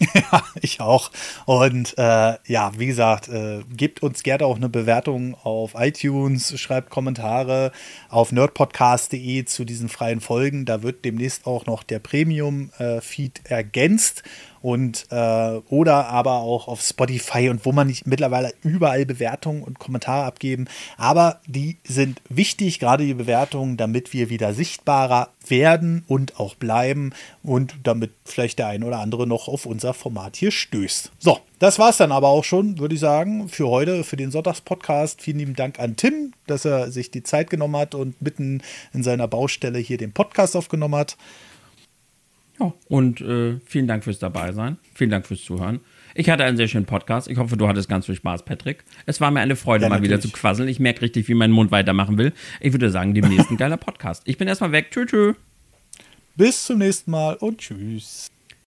Ja, ich auch. Und äh, ja, wie gesagt, äh, gebt uns gerne auch eine Bewertung auf iTunes, schreibt Kommentare auf nerdpodcast.de zu diesen freien Folgen. Da wird demnächst auch noch der Premium-Feed äh, ergänzt und äh, oder aber auch auf Spotify und wo man nicht mittlerweile überall Bewertungen und Kommentare abgeben. Aber die sind wichtig, gerade die Bewertungen, damit wir wieder sichtbarer werden und auch bleiben und damit vielleicht der ein oder andere noch auf unser Format hier stößt. So, das war es dann aber auch schon, würde ich sagen, für heute, für den Sonntagspodcast. Vielen lieben Dank an Tim, dass er sich die Zeit genommen hat und mitten in seiner Baustelle hier den Podcast aufgenommen hat. Ja, und äh, vielen Dank fürs Dabeisein. Vielen Dank fürs Zuhören. Ich hatte einen sehr schönen Podcast. Ich hoffe, du hattest ganz viel Spaß, Patrick. Es war mir eine Freude, ja, mal natürlich. wieder zu quasseln. Ich merke richtig, wie mein Mund weitermachen will. Ich würde sagen, demnächst ein geiler Podcast. Ich bin erstmal weg. Tschüss, tschüss. Bis zum nächsten Mal und tschüss.